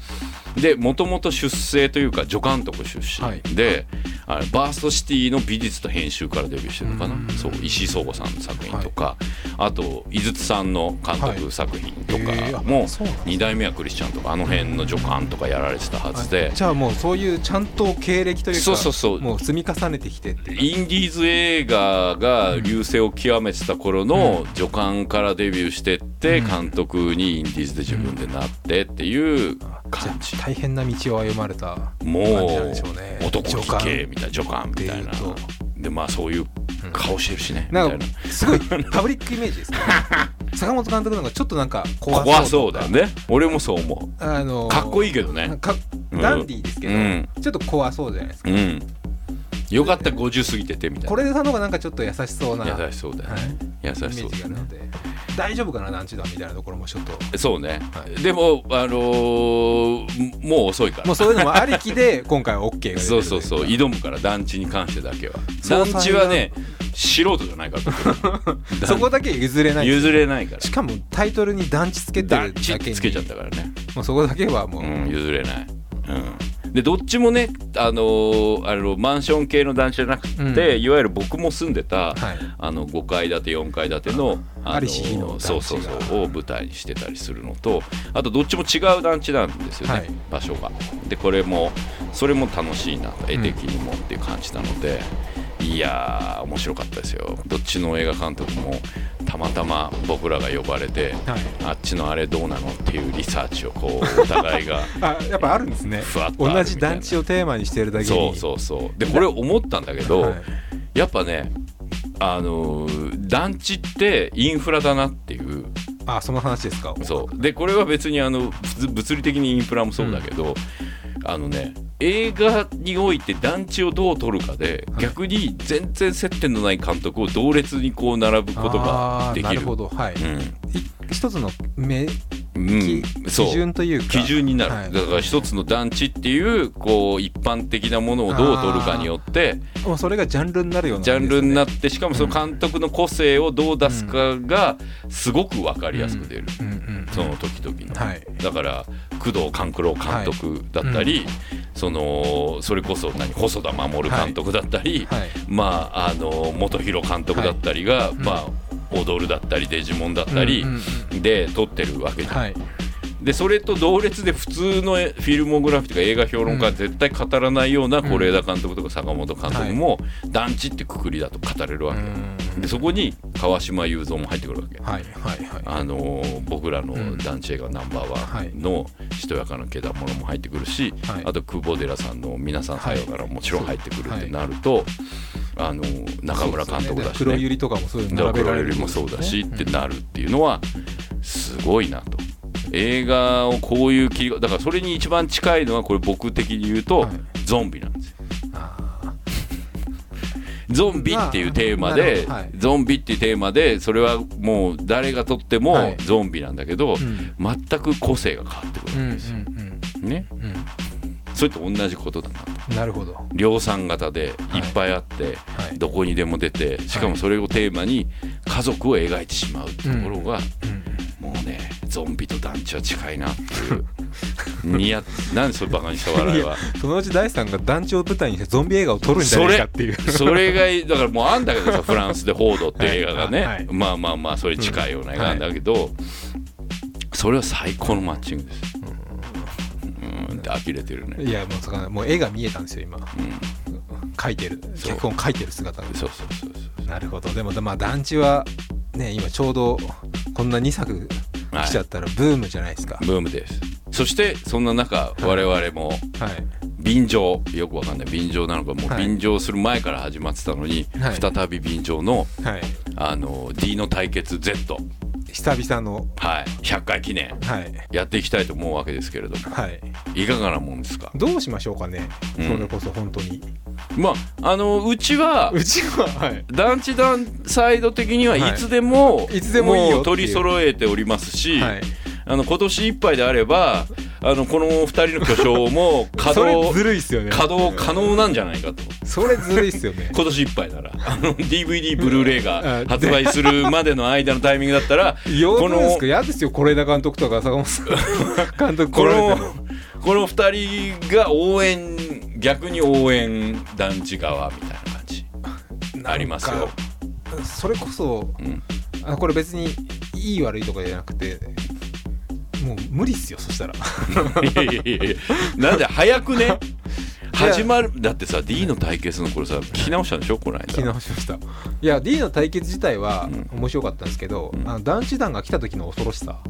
でもともと出生というか助監督出はい。身で、あれバーストシティの美術と編集からデビューしてるのかな、うん。そう石井壮吾さんの作品とか、あと井筒さんの監督作品とかも、そうなんだ2代目はクリスチャンとかあの辺の助監とかやられてたはずで。じゃあもうそういうちゃんと経歴というかそうそうそう。もう積み重ねてきてって。いうインディーズ映画が流星を極めてた頃の助監からデビューしてってうん。監督にインディーズで自分でなってっていう感じじゃあ大変な道を歩まれたもう男気助監系みたいな助監みたいな。でまあそういう顔してるしねみなんかすごいパブリックイメージですね。<laughs> 坂本監督なんかちょっとなんか怖そう怖そうだよね俺もそう思あのうかっこいいけどね。かうんダンディーですけど、うん。ちょっと怖そうじゃないですか。うんよかった50過ぎててみたいな。これさんの方がなんかちょっと優しそうな優しそうだよはい。ね優しそうだよね大丈夫かな団地団みたいなところもちょっと。そうねはい。でもあのーもう遅いから。もうそういうのもありきで <laughs> 今回は OK がそうそうそう。挑むから団地に関してだけは。団地はね素人じゃないから。僕 <laughs> そこだけ譲れない。譲れないから。しかもタイトルに団地つけてる団地だけに。つけちゃったからね。もうそこだけはもう、うん譲れない。うんでどっちもねあのーあのマンション系の団地じゃなくて、うん。いわゆる僕も住んでた、はい。あの5階建て4階建てのありし日のそうそうそうを舞台にしてたりするのとあとどっちも違う団地なんですよね、はい。場所が。でこれもそれも楽しいなと絵的にもっていう感じなので、いやー面白かったですよ。どっちの映画監督もたまたま僕らが呼ばれてはい。あっちのあれどうなのっていうリサーチをこうお互いが <laughs> あやっぱあるんですね。ふわっと同じ団地をテーマにしてるだけにそうそうそう。でこれ思ったんだけど、はい。やっぱねあのー団地ってインフラだなっていう。あその話ですか。そう。でこれは別にあの物物理的にインフラもそうだけど、あのね映画において団地をどう撮るかで、はい。逆に全然接点のない監督を同列にこう並ぶことができる。あーなるほど。はい、うん。い一つの目うん。基そう。基準というか。基準になる、はい。だから一つの団地っていうこう一般的なものをどう取るかによってもうそれがジャンルになるようなジャンルになっってしかもその監督の個性をどう出すかがすごく分かりやすく出る、うん。うん。その時々の、はい。だから工藤官九郎監督だったり、そのそれこそ何細田守監督だったり、はい。まああの元弘監督だったりが、ん。まあ踊るだったりデジモンだったりで撮ってるわけじゃん。はいでそれと同列で普通のフィルモグラフィーとか映画評論家は絶対語らないような是枝監督とか坂本監督も団地ってくくりだと語れるわけ、うん。でそこに川島雄三も入ってくるわけ、はいはいはい。あのー僕らの団地映画ナンバーワンの「しとやかなけだもの」も入ってくるし、はい。あと久保寺さんの「皆さんさようなら」もちろん入ってくるってはいなると、あの中村監督だし、黒ね、百合とかもそういうの並べられる黒よりもそうだし、ってうんなるっていうのはすごいなと映画をこういう切りだからそれに一番近いのはこれ僕的に言うと、はい。ゾンビなんですよ。あゾンビっていうテーマで、はい。ゾンビっていうテーマでそれはもう誰がとってもはい。ゾンビなんだけど、ーうん。全く個性が変わってくるうんですよ、うんね。うん。それと同じことだなとうんなるほど。量産型でい。っぱいあって、はい。どこにでも出てしかもそれをテーマに家族を描いてしまうところが、うんゾンビと団地は近いなっていう。似合っなんでそれバカにした笑いは。そのうち大さんが団地を舞台にしてゾンビ映画を撮るんじゃないかっていう。それがだからもうあんだけどさフランスで「報道」っていう映画がね、はい。はいまあまあまあそれ近いような映画なんだけど、それは最高のマッチングです。うん。って呆れてるね。いやもうそこもう絵が見えたんですよ今。うん。描いてる。脚本描いてる姿が。そうそうそうそうなるほど。でもまあ団地はね今ちょうどこんな2作はい来ちゃったらブームじゃないですか。ブームです。そしてそんな中我々もはい。便乗。よくわかんない。便乗なのかもうはい。便乗する前から始まってたのに、はい。再び便乗のはい。あの D の対決 Z、久々の。はい、100回記念。はい。やっていきたいと思うわけですけれども。はい。いかがなもんですか？どうしましょうかね。うん。それこそ本当にまああのうちはうちははい。団地団サイド的にははいいつでも、い。つでもいいよ取り揃えておりますし、はい。あの今年いっぱいであればあのこの2人の巨匠も稼働 <laughs> ずるいっすよね。稼働可能なんじゃないかと。それずるいっすよね。<laughs> 今年いっぱいなら。あの DVD ブルーレイがあ発売するまでの間のタイミングだったらよこの嫌ですよ是枝監督とか坂本さん監督来このこの2人が応援逆に応援団地側みたいな感じ。ありますよ。それこそうん。あこれ別にいい悪いとかじゃなくてもう無理っすよそしたら。いやいやいやなんで早くね？始まるだってさ D の対決の頃さ聞き直したんでしょ？この間。聞き直しました。いや D の対決自体はう面白かったんですけど、うん。あの団地団が来た時の恐ろしさ、ん。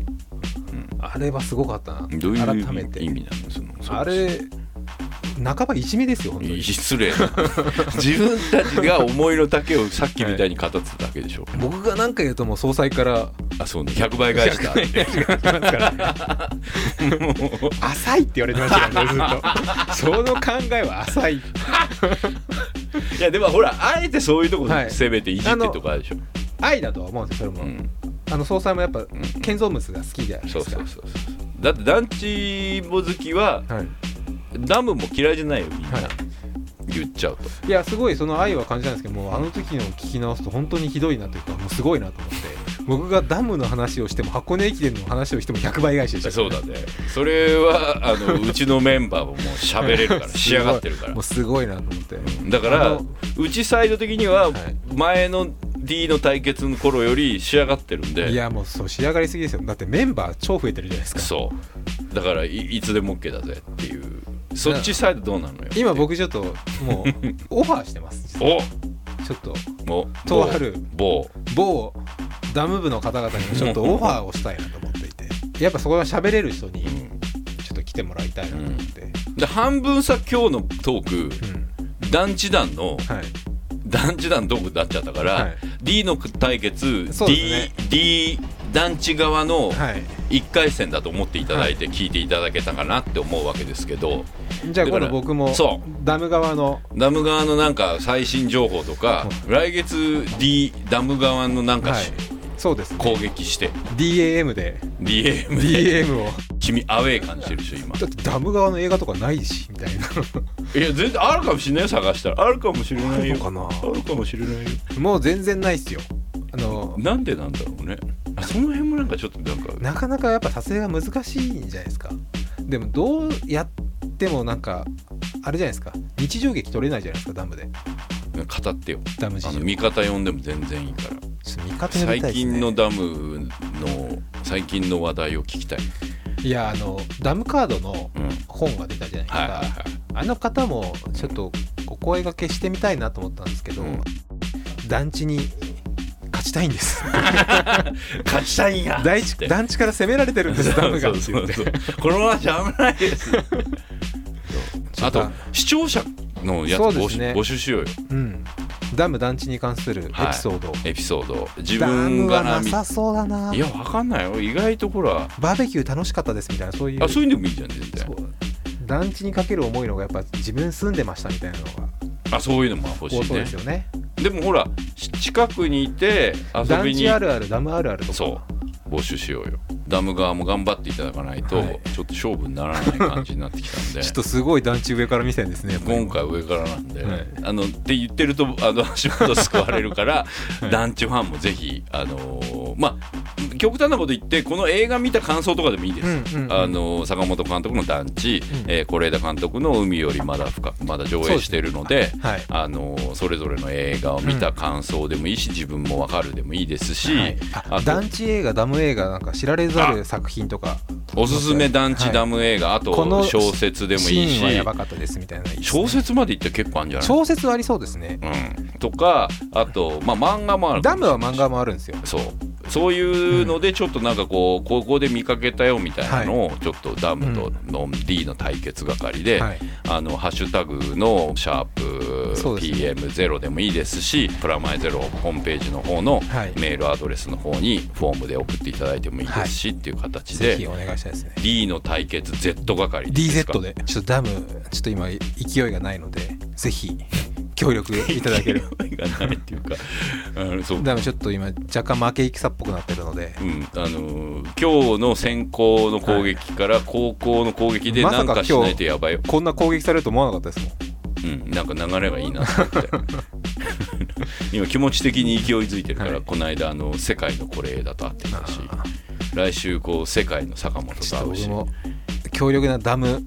あれはすごかったな。どういう改めて。意味なのその。あれ半ばいじめですよ本当に。失礼な。<laughs> 自分たちが思いの丈をさっきみたいに語ってただけでしょ、<laughs> 僕が何か言うともう総裁からあそうね。100倍返した。っ <laughs> て浅いって言われてましたよねずっと。その考えは浅い。いやでもほらあえてそういうとこはい。攻めていじってとかあるでしょ、愛だとは思うんですよそれも、うん。あの総裁もやっぱ建造物が好きじゃないですか。そうそうそうそう。だって団地も好きははいダムも嫌いじゃないよみんな、はい。言っちゃうと。いやすごいその愛は感じたんですけどもうあの時の聞き直すと本当にひどいなというかもうすごいなと思って <laughs> 僕がダムの話をしても箱根駅伝の話をしても100倍返しでした。そうだね。それはあのうちのメンバーももう喋れるから <laughs> 仕上がってるから。もうすごいなと思って。だからうちサイド的にははい。前の D の対決の頃より仕上がってるんで。いやもうそう仕上がりすぎですよ。だってメンバー超増えてるじゃないですか。そう。だからいいつでも OK だぜっていうそっちサイドどうなのよ？今僕ちょっともう <laughs> オファーしてます。お！ちょっともうとある某。某ダム部の方々にもちょっとオファーをしたいなと思っていて。やっぱそこが喋れる人にうん。ちょっと来てもらいたいなと思って。で半分さ今日のトークうん。団地団のはい。団地団トークになっちゃったから、はい。D の対決、そうですね。D, D 団地側のはい1回戦だと思っていただいて聞いていただけたかなって思うわけですけど。じゃあ今度僕もそダム側の。ダム側のなんか最新情報とか来月 D ダム側のなんかはい。し、そうですね。攻撃して。DAM で。DAM で。DAM を。君アウェー感じてるでしょ今。だってダム側の映画とかないしみたいな。<laughs> いや全然あるかもしれないよ探したら。あるかもしれないよ。あるのかな？あるかもしれないよ。もう全然ないっすよ。あのなんでなんだろうね。あその辺もなんかちょっとなんかなかなかやっぱ撮影が難しいんじゃないですか。でもどうやってもなんかあれじゃないですか。日常劇撮れないじゃないですかダムで。語ってよ。ダム事情。味方呼んでも全然いいから。ちょっと見方やり最たいね。近のダムの最近の話題を聞きたい、いやあのダムカードのうん、本が出たじゃないですか、はいはいはい。あの方もちょっとお声がけしてみたいなと思ったんですけど、うん。団地に勝ちたいんです。<laughs> 勝ちたいんや。大地団地から攻められてるんですダムが。このままじゃ危ないです。あと視聴者のやつそう募集,、ですね。募集しようよ。うん。ダム団地に関するエピソード、エピソード。自ダ分ムがなみはなさそうだな。いやわかんないよ。意外とほら。バーベキュー楽しかったですみたいな。そういう。あそういうのもいいじゃん全然。団地にかける思いのがやっぱ自分住んでましたみたいなのがあそういうのも欲しい多そうでねすよね。でもほらし近くにいて遊団びに。地あるあるダムあるあるとかそう。募集しようよ。ダム側も頑張っていただかないと、はい。ちょっと勝負にならない感じになってきたんで。ちょっとすごい団地上から見せんですね今回上からなんで、はい。あのって言ってるとあの <laughs> 足元救われるから、はい。団地ファンもぜひあのーまあ極端なこと言ってこの映画見た感想とかでもいいです、うんうんうん。あのー坂本監督の団地、うん。えー是枝監督の海よりまだ深くまだ上映してるのではいあのーそれぞれの映画を見た感想でもいいし、自分も分かるでもいいですし、はい。団地映画ダム映画なんか知られざる作品とか。おすすめ団地ダム映画、あこのと小説でもいいし。ばかったですみたいなのいいですね。小説までいったら結構あるんじゃない？小説はありそうですね。うん、とかあと、まあ、漫画もあるダムは漫画もあるんですよ。そうそういうのでちょっとなんかこうここで見かけたよみたいなのをちょっとダムとの D の対決係で、はい。あのハッシュタグのシャープそうですね。PM0 でもいいですしプラマイゼロホームページの方のはい。メールアドレスの方にフォームで送っていただいてもいいですし、っていう形でぜひお願いしたいですね。D の対決 Z 係 DZ で。ちょっとダムちょっと今勢いがないのでぜひ協力いただける。<laughs> がないっていうかあのそう。ちょっと今若干負け戦っぽくなってるので。うんあのー今日の先行の攻撃から後攻の攻撃でまさかなんかしないとやばいよ、こんな攻撃されると思わなかったですもん。うん、なんか流れがいいなと思って。<laughs> 今気持ち的に勢いづいてるから、はい。この間あの世界の是枝と会ってきたしあ来週こう世界の坂本とと会うし。強力なダム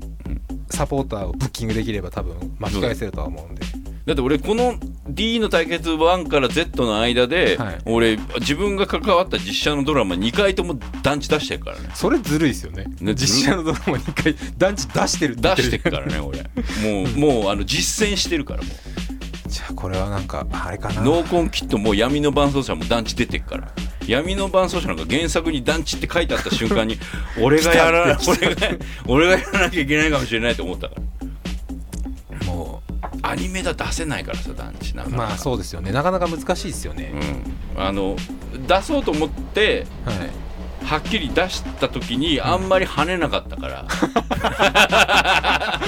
サポーターをブッキングできれば多分巻き返せるとは思うんでだって俺この D の対決1から Z の間で、はい。俺自分が関わった実写のドラマ2回とも団地出してるからね。それずるいですよね。ね実写のドラマ2回団地出してるって。言出してるからね俺。もう <laughs> もうあの実践してるからもう。じゃあこれはなんかあれかな。ノーコンキットも闇の伴奏者も団地出てっから。闇の伴奏者なんか原作に団地って書いてあった瞬間に俺がやら俺が <laughs> <laughs> 俺がやらなきゃいけないかもしれないと思ったから。もアニメだ出せないからさ団地なんかうまあそうですよね。なかなか難しいですよね、うん、あの出そうと思ってはい。はっきり出した時にあんまり跳ねなかったから、<laughs> あ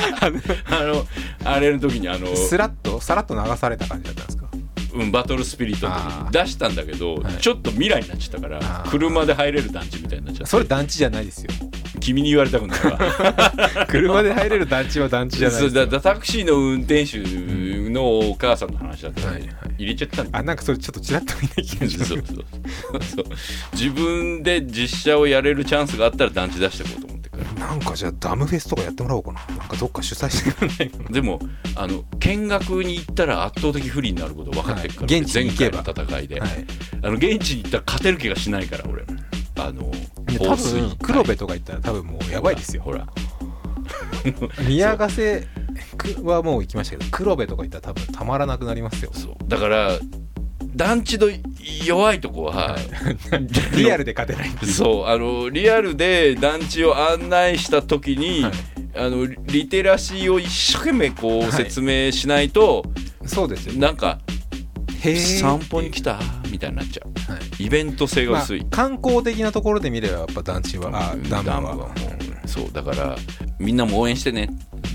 の <laughs> あれの時にあのスラッとさらっと流された感じだったんですか？うん、バトルスピリットの時出したんだけど、はい。ちょっと未来になっちゃったから車で入れる団地みたいになっちゃってそれ団地じゃないですよ。君に言われたくない。わ <laughs> 車で入れる団地は団地じゃないだタクシーの運転手のお母さんの話だったはいはい。入れちゃったんだあなんかそれちょっとちらっと見ないけないそうそうそう。自分で実写をやれるチャンスがあったら団地出していこうと思って。るからなんかじゃあダムフェスとかやってもらおうかな。なんかどっか主催してくれないかな。でもあの見学に行ったら圧倒的不利になること分かってるから、はい現地に行けば。前回の戦いで、はい。あの現地に行ったら勝てる気がしないから俺。あの多分黒部とか行ったら多分もうやばいですよほら。<laughs> 宮ヶ瀬はもう行きましたけど黒部とか行ったら多分たまらなくなりますよ。そう。だから団地の弱いとこは、リアルで勝てない。そうあのリアルで団地を案内した時に、はい。あのリテラシーを一生懸命こうはい。説明しないと、そうですよね。なんか散歩に来たみたいになっちゃう。はい。イベント性がまあ薄い、観光的なところで見ればやっぱ団地はあダムはもうそうだからみんなも応援してね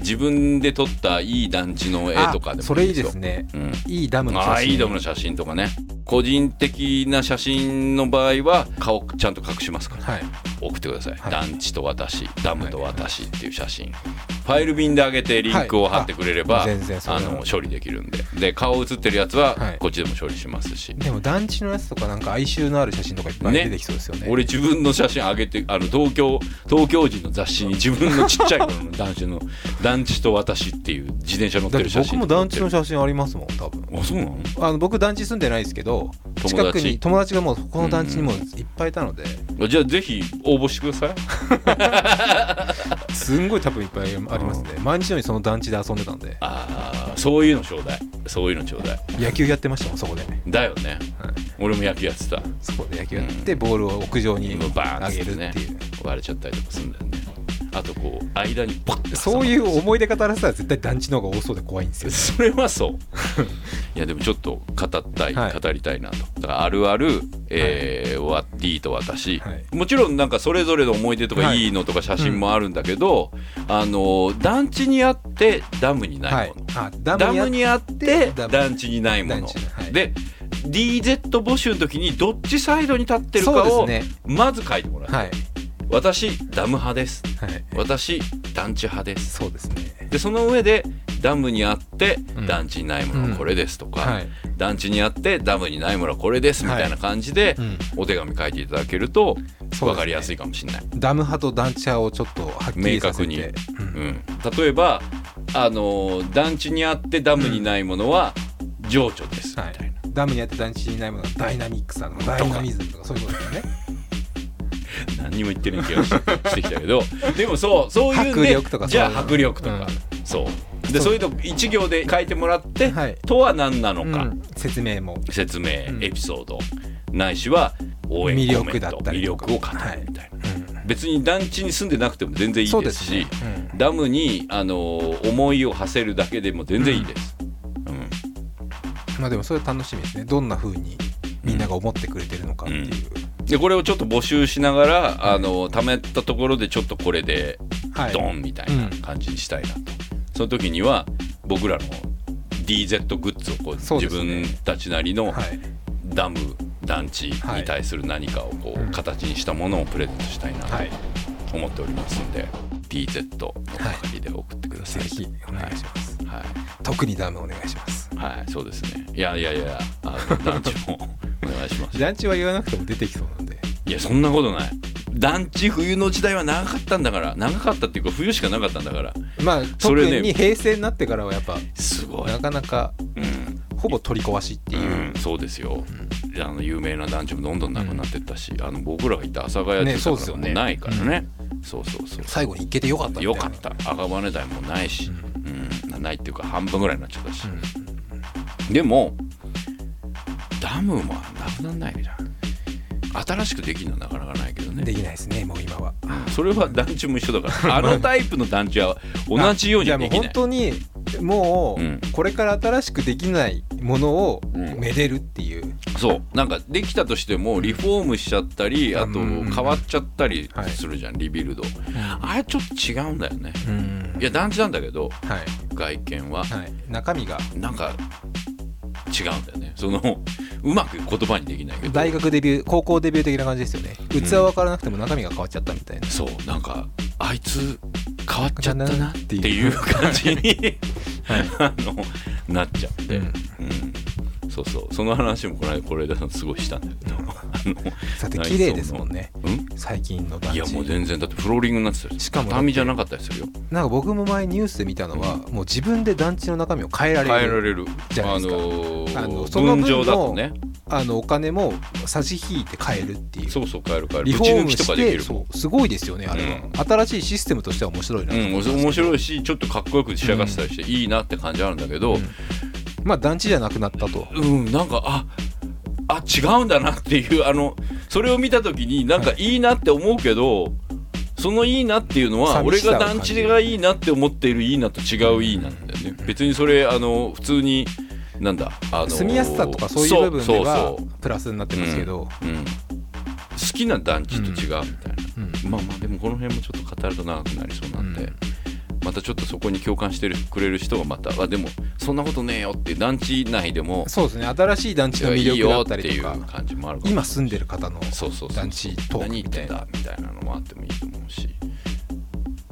自分で撮ったいい団地の絵とかでもあそれいいよですね。うん。いいダムの写真。ああいいダムの写真とかね個人的な写真の場合は顔ちゃんと隠しますから。はい。送ってください、はい。団地と私ダムと私っていう写真、ファイル便で上げてリンクを貼ってくれれば、はい。あ全然それは。あの処理できるんで。で顔写ってるやつははい。こっちでも処理しますし、でも団地のやつとかなんか哀愁のある写真とかいっぱいね。出てきそうですよね。俺自分の写真上げてあの東京東京人の雑誌に自分のちっちゃい頃の団地の団地と私っていう自転車乗ってだってる写真僕も団地の写真ありますもん多分。あそうなの？あの僕団地住んでないですけど友達近くに友達。がもうこの団地にもいっぱいいたので。じゃあぜひ応募してください。<laughs> すんごい多分いっぱいありますね。毎日のようにその団地で遊んでたんで。ああそういうのちょうだい。そういうのちょうだい。野球やってましたもんそこで。だよね、はい。俺も野球やってた。そこで野球やってボールを屋上にもうバーン投げるってねっていう。割れちゃったりとかするんだよねあとこう間にポッてそういう思い出語らせたら絶対団地の方が多そうで怖いんですよそれはそう。<laughs> いやでもちょっと語ったい、はい。語りたいなと。だからあるある、えーワッティと私、はい。もちろんなんかそれぞれの思い出とかはい。いいのとか写真もあるんだけど、あの団地にあってダムにないもの、あダダムにあって団地にないもの。で DZ 募集の時にどっちサイドに立ってるかをまず書いてもらう、はい私ダム派です。はい。私団地派です。そうですね。でその上でダムにあってうん。団地にないものはこれですとか、はい。団地にあってダムにないものはこれですみたいな感じでうん。お手紙書いていただけると分かりやすいかもしれない。ダム派と団地派をちょっとはっきりさせて。明確に。うん。うん、例えばあの団地にあってダムにないものは情緒ですみたはいいな、ダムにあって団地にないものがダイナミックさとか。ダイナミズムとかそういうことですよね何にも言ってない気がしてきたけど。でもそうそういうん迫で力とかじゃあ迫力とか、うそう。でそう。いうの一行で書いてもらって、はい。とは何なのか、うん。説明も。説明、うん。エピソード。ないしは応援魅コメント力だったり魅力を語るみたいな、うん。別に団地に住んでなくても全然いいですすね。うん。ダムにあの思いを馳せるだけでも全然いいです、うん。まあでもそれは楽しみですね。どんな風にみんなが思ってくれてるのかっていう、でこれをちょっと募集しながら、あの貯めたところでちょっとこれではい。ドンみたいな感じにしたいなと、その時には僕らの DZ グッズをこうね。分たちなりのはい。ダム団地に対する何かをこう形にしたものをプレゼントしたいなとはい。思っておりますので、DZ の係で送ってください。ぜひお願いします、はい、特にダムお願いしますはい、そうですね。いやいやいや、あの団地もお願いします。団地は言わなくても出てきそうなんでいや、そんなことない。団地冬の時代は長かったんだから、長かったっていうか冬しかなかったんだから、まあ特に平成になってからはやっぱすごい。なかなかうん、ほぼ取り壊しっていう、うん、そうですよ。あの有名な団地もどんどんなくなってったし、あの僕らがいた阿佐ヶ谷ね住宅がもないからね。そうそうそう。最後に行けてよかったよかった。赤羽台もないし、うん、ないっていうか半分ぐらいになっちゃったし。でもダムはなくならないじゃん新しくできるのはなかなかないけどね。できないですねもう今は。それは団地も一緒だから。<laughs> あのタイプの団地は同じようにできない。本当にもうん。うこれから新しくできないものをうん。めでるっていう、そう。なんかできたとしてもリフォームしちゃったりあとうん。変わっちゃったりはい。するじゃんリビルド。あれちょっと違うんだよね。うん。いや団地なんだけどはい。外見は。はい、中身が。なんか違うんだよね。そのうまく言葉にできないけど。大学デビュー高校デビュー的な感じですよね。器は分からなくても中身が変わっちゃったみたいな、そうなんかあいつ変わっちゃったなっっていう感じに <laughs> はい。<laughs> あのなっちゃって、ううん。んそうそう。その話もこの間是枝さんすごいしたんだけどあのさて綺麗ですもんね。うん？最近の団地いやもう全然だってフローリングになってたよしかも畳じゃなかったりするよ。なんか僕も前ニュースで見たのは、もう自分で団地の中身を変えられる変えられるじゃないですか。のーあのその分のね。あのお金も差し引いて変えるっていう。そうそう変える変える。リフォームしてできるもんそうすごいですよねあれは、新しいシステムとしては面白いなとうん、面白いしちょっとかっこよく仕上がってたりして、いいなって感じあるんだけど、うん。まあ団地じゃなくなったと。うん、なんかああ違うんだなっていうあのそれを見た時になんかいいなって思うけど、そのいいなっていうのは俺が団地がいいなって思っているいいなと違ういいなんだよね、別にそれあの普通になんだあの住みやすさとかそういう部分ではプラスになってますけど、そううん、好きな団地と違うみたいな、うん。まあまあでもこの辺もちょっと語ると長くなりそうなんで、うんまたちょっとそこに共感してるくれる人がまたあでもそんなことねえよって団地内でもそうですね新しい団地の魅いい力だよったりとか感じもある今住んでる方のそうそうそう団地トーク何言ってんだみたいなのもあってもいいと思うし、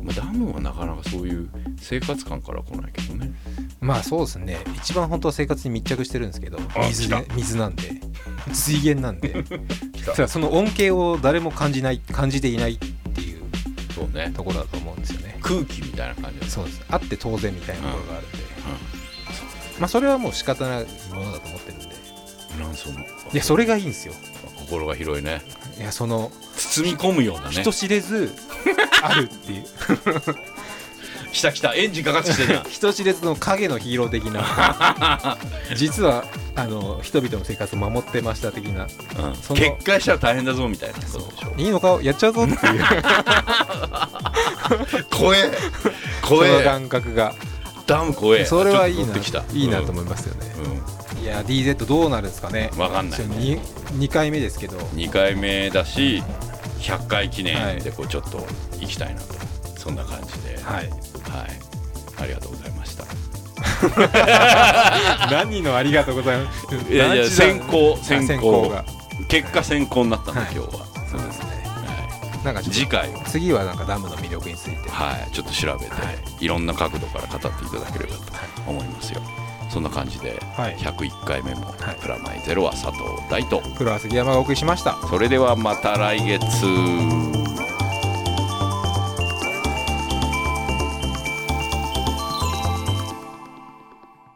まあ、ダムはなかなかそういう生活感から来ないけどね。まあそうですね。一番本当は生活に密着してるんですけどあ水で水なんで。水源なんで。<laughs> その恩恵を誰も感じない感じていないっていうところだと思うんですよね空気みたいな感じだそうです。あって当然みたいなところがあるんで、まあそれはもう仕方ないものだと思ってるんで。うん、なんそのいやそれがいいんですよ。心が広いね。いやその包み込むようなね。人知れずあるっていう来た来たエンジンかかってきてる <laughs> 人知れずの影のヒーロー的な。<laughs> 実はあの人々の生活を守ってました的な。うん。その決壊したら大変だぞみたいなことでしょ。いいのか？やっちゃうぞっていう。<laughs> 怖え。そ怖え。の感覚が。ダム怖え。それはいいな。いいなと思いますよね、うん、いや DZ どうなるんですかね。わかんない。ね 2, 2回目ですけど。2回目だし100回記念でこうちょっと行きたいなと、そんな感じで。はいはい、ありがとうございました。<laughs> 何のありがとうございます？いやいや先行。あ先行先行が。結果先行になったんで、はい。今日は。そうですね。はなんか次回と次はなんかダムの魅力について。はい、ちょっと調べて、、はい。ろんな角度から語っていただければと思いますよ。そんな感じで、はい。101回目も、はい。プラマイゼロは佐藤大と、黒は杉山がお送りしました。それではまた来月。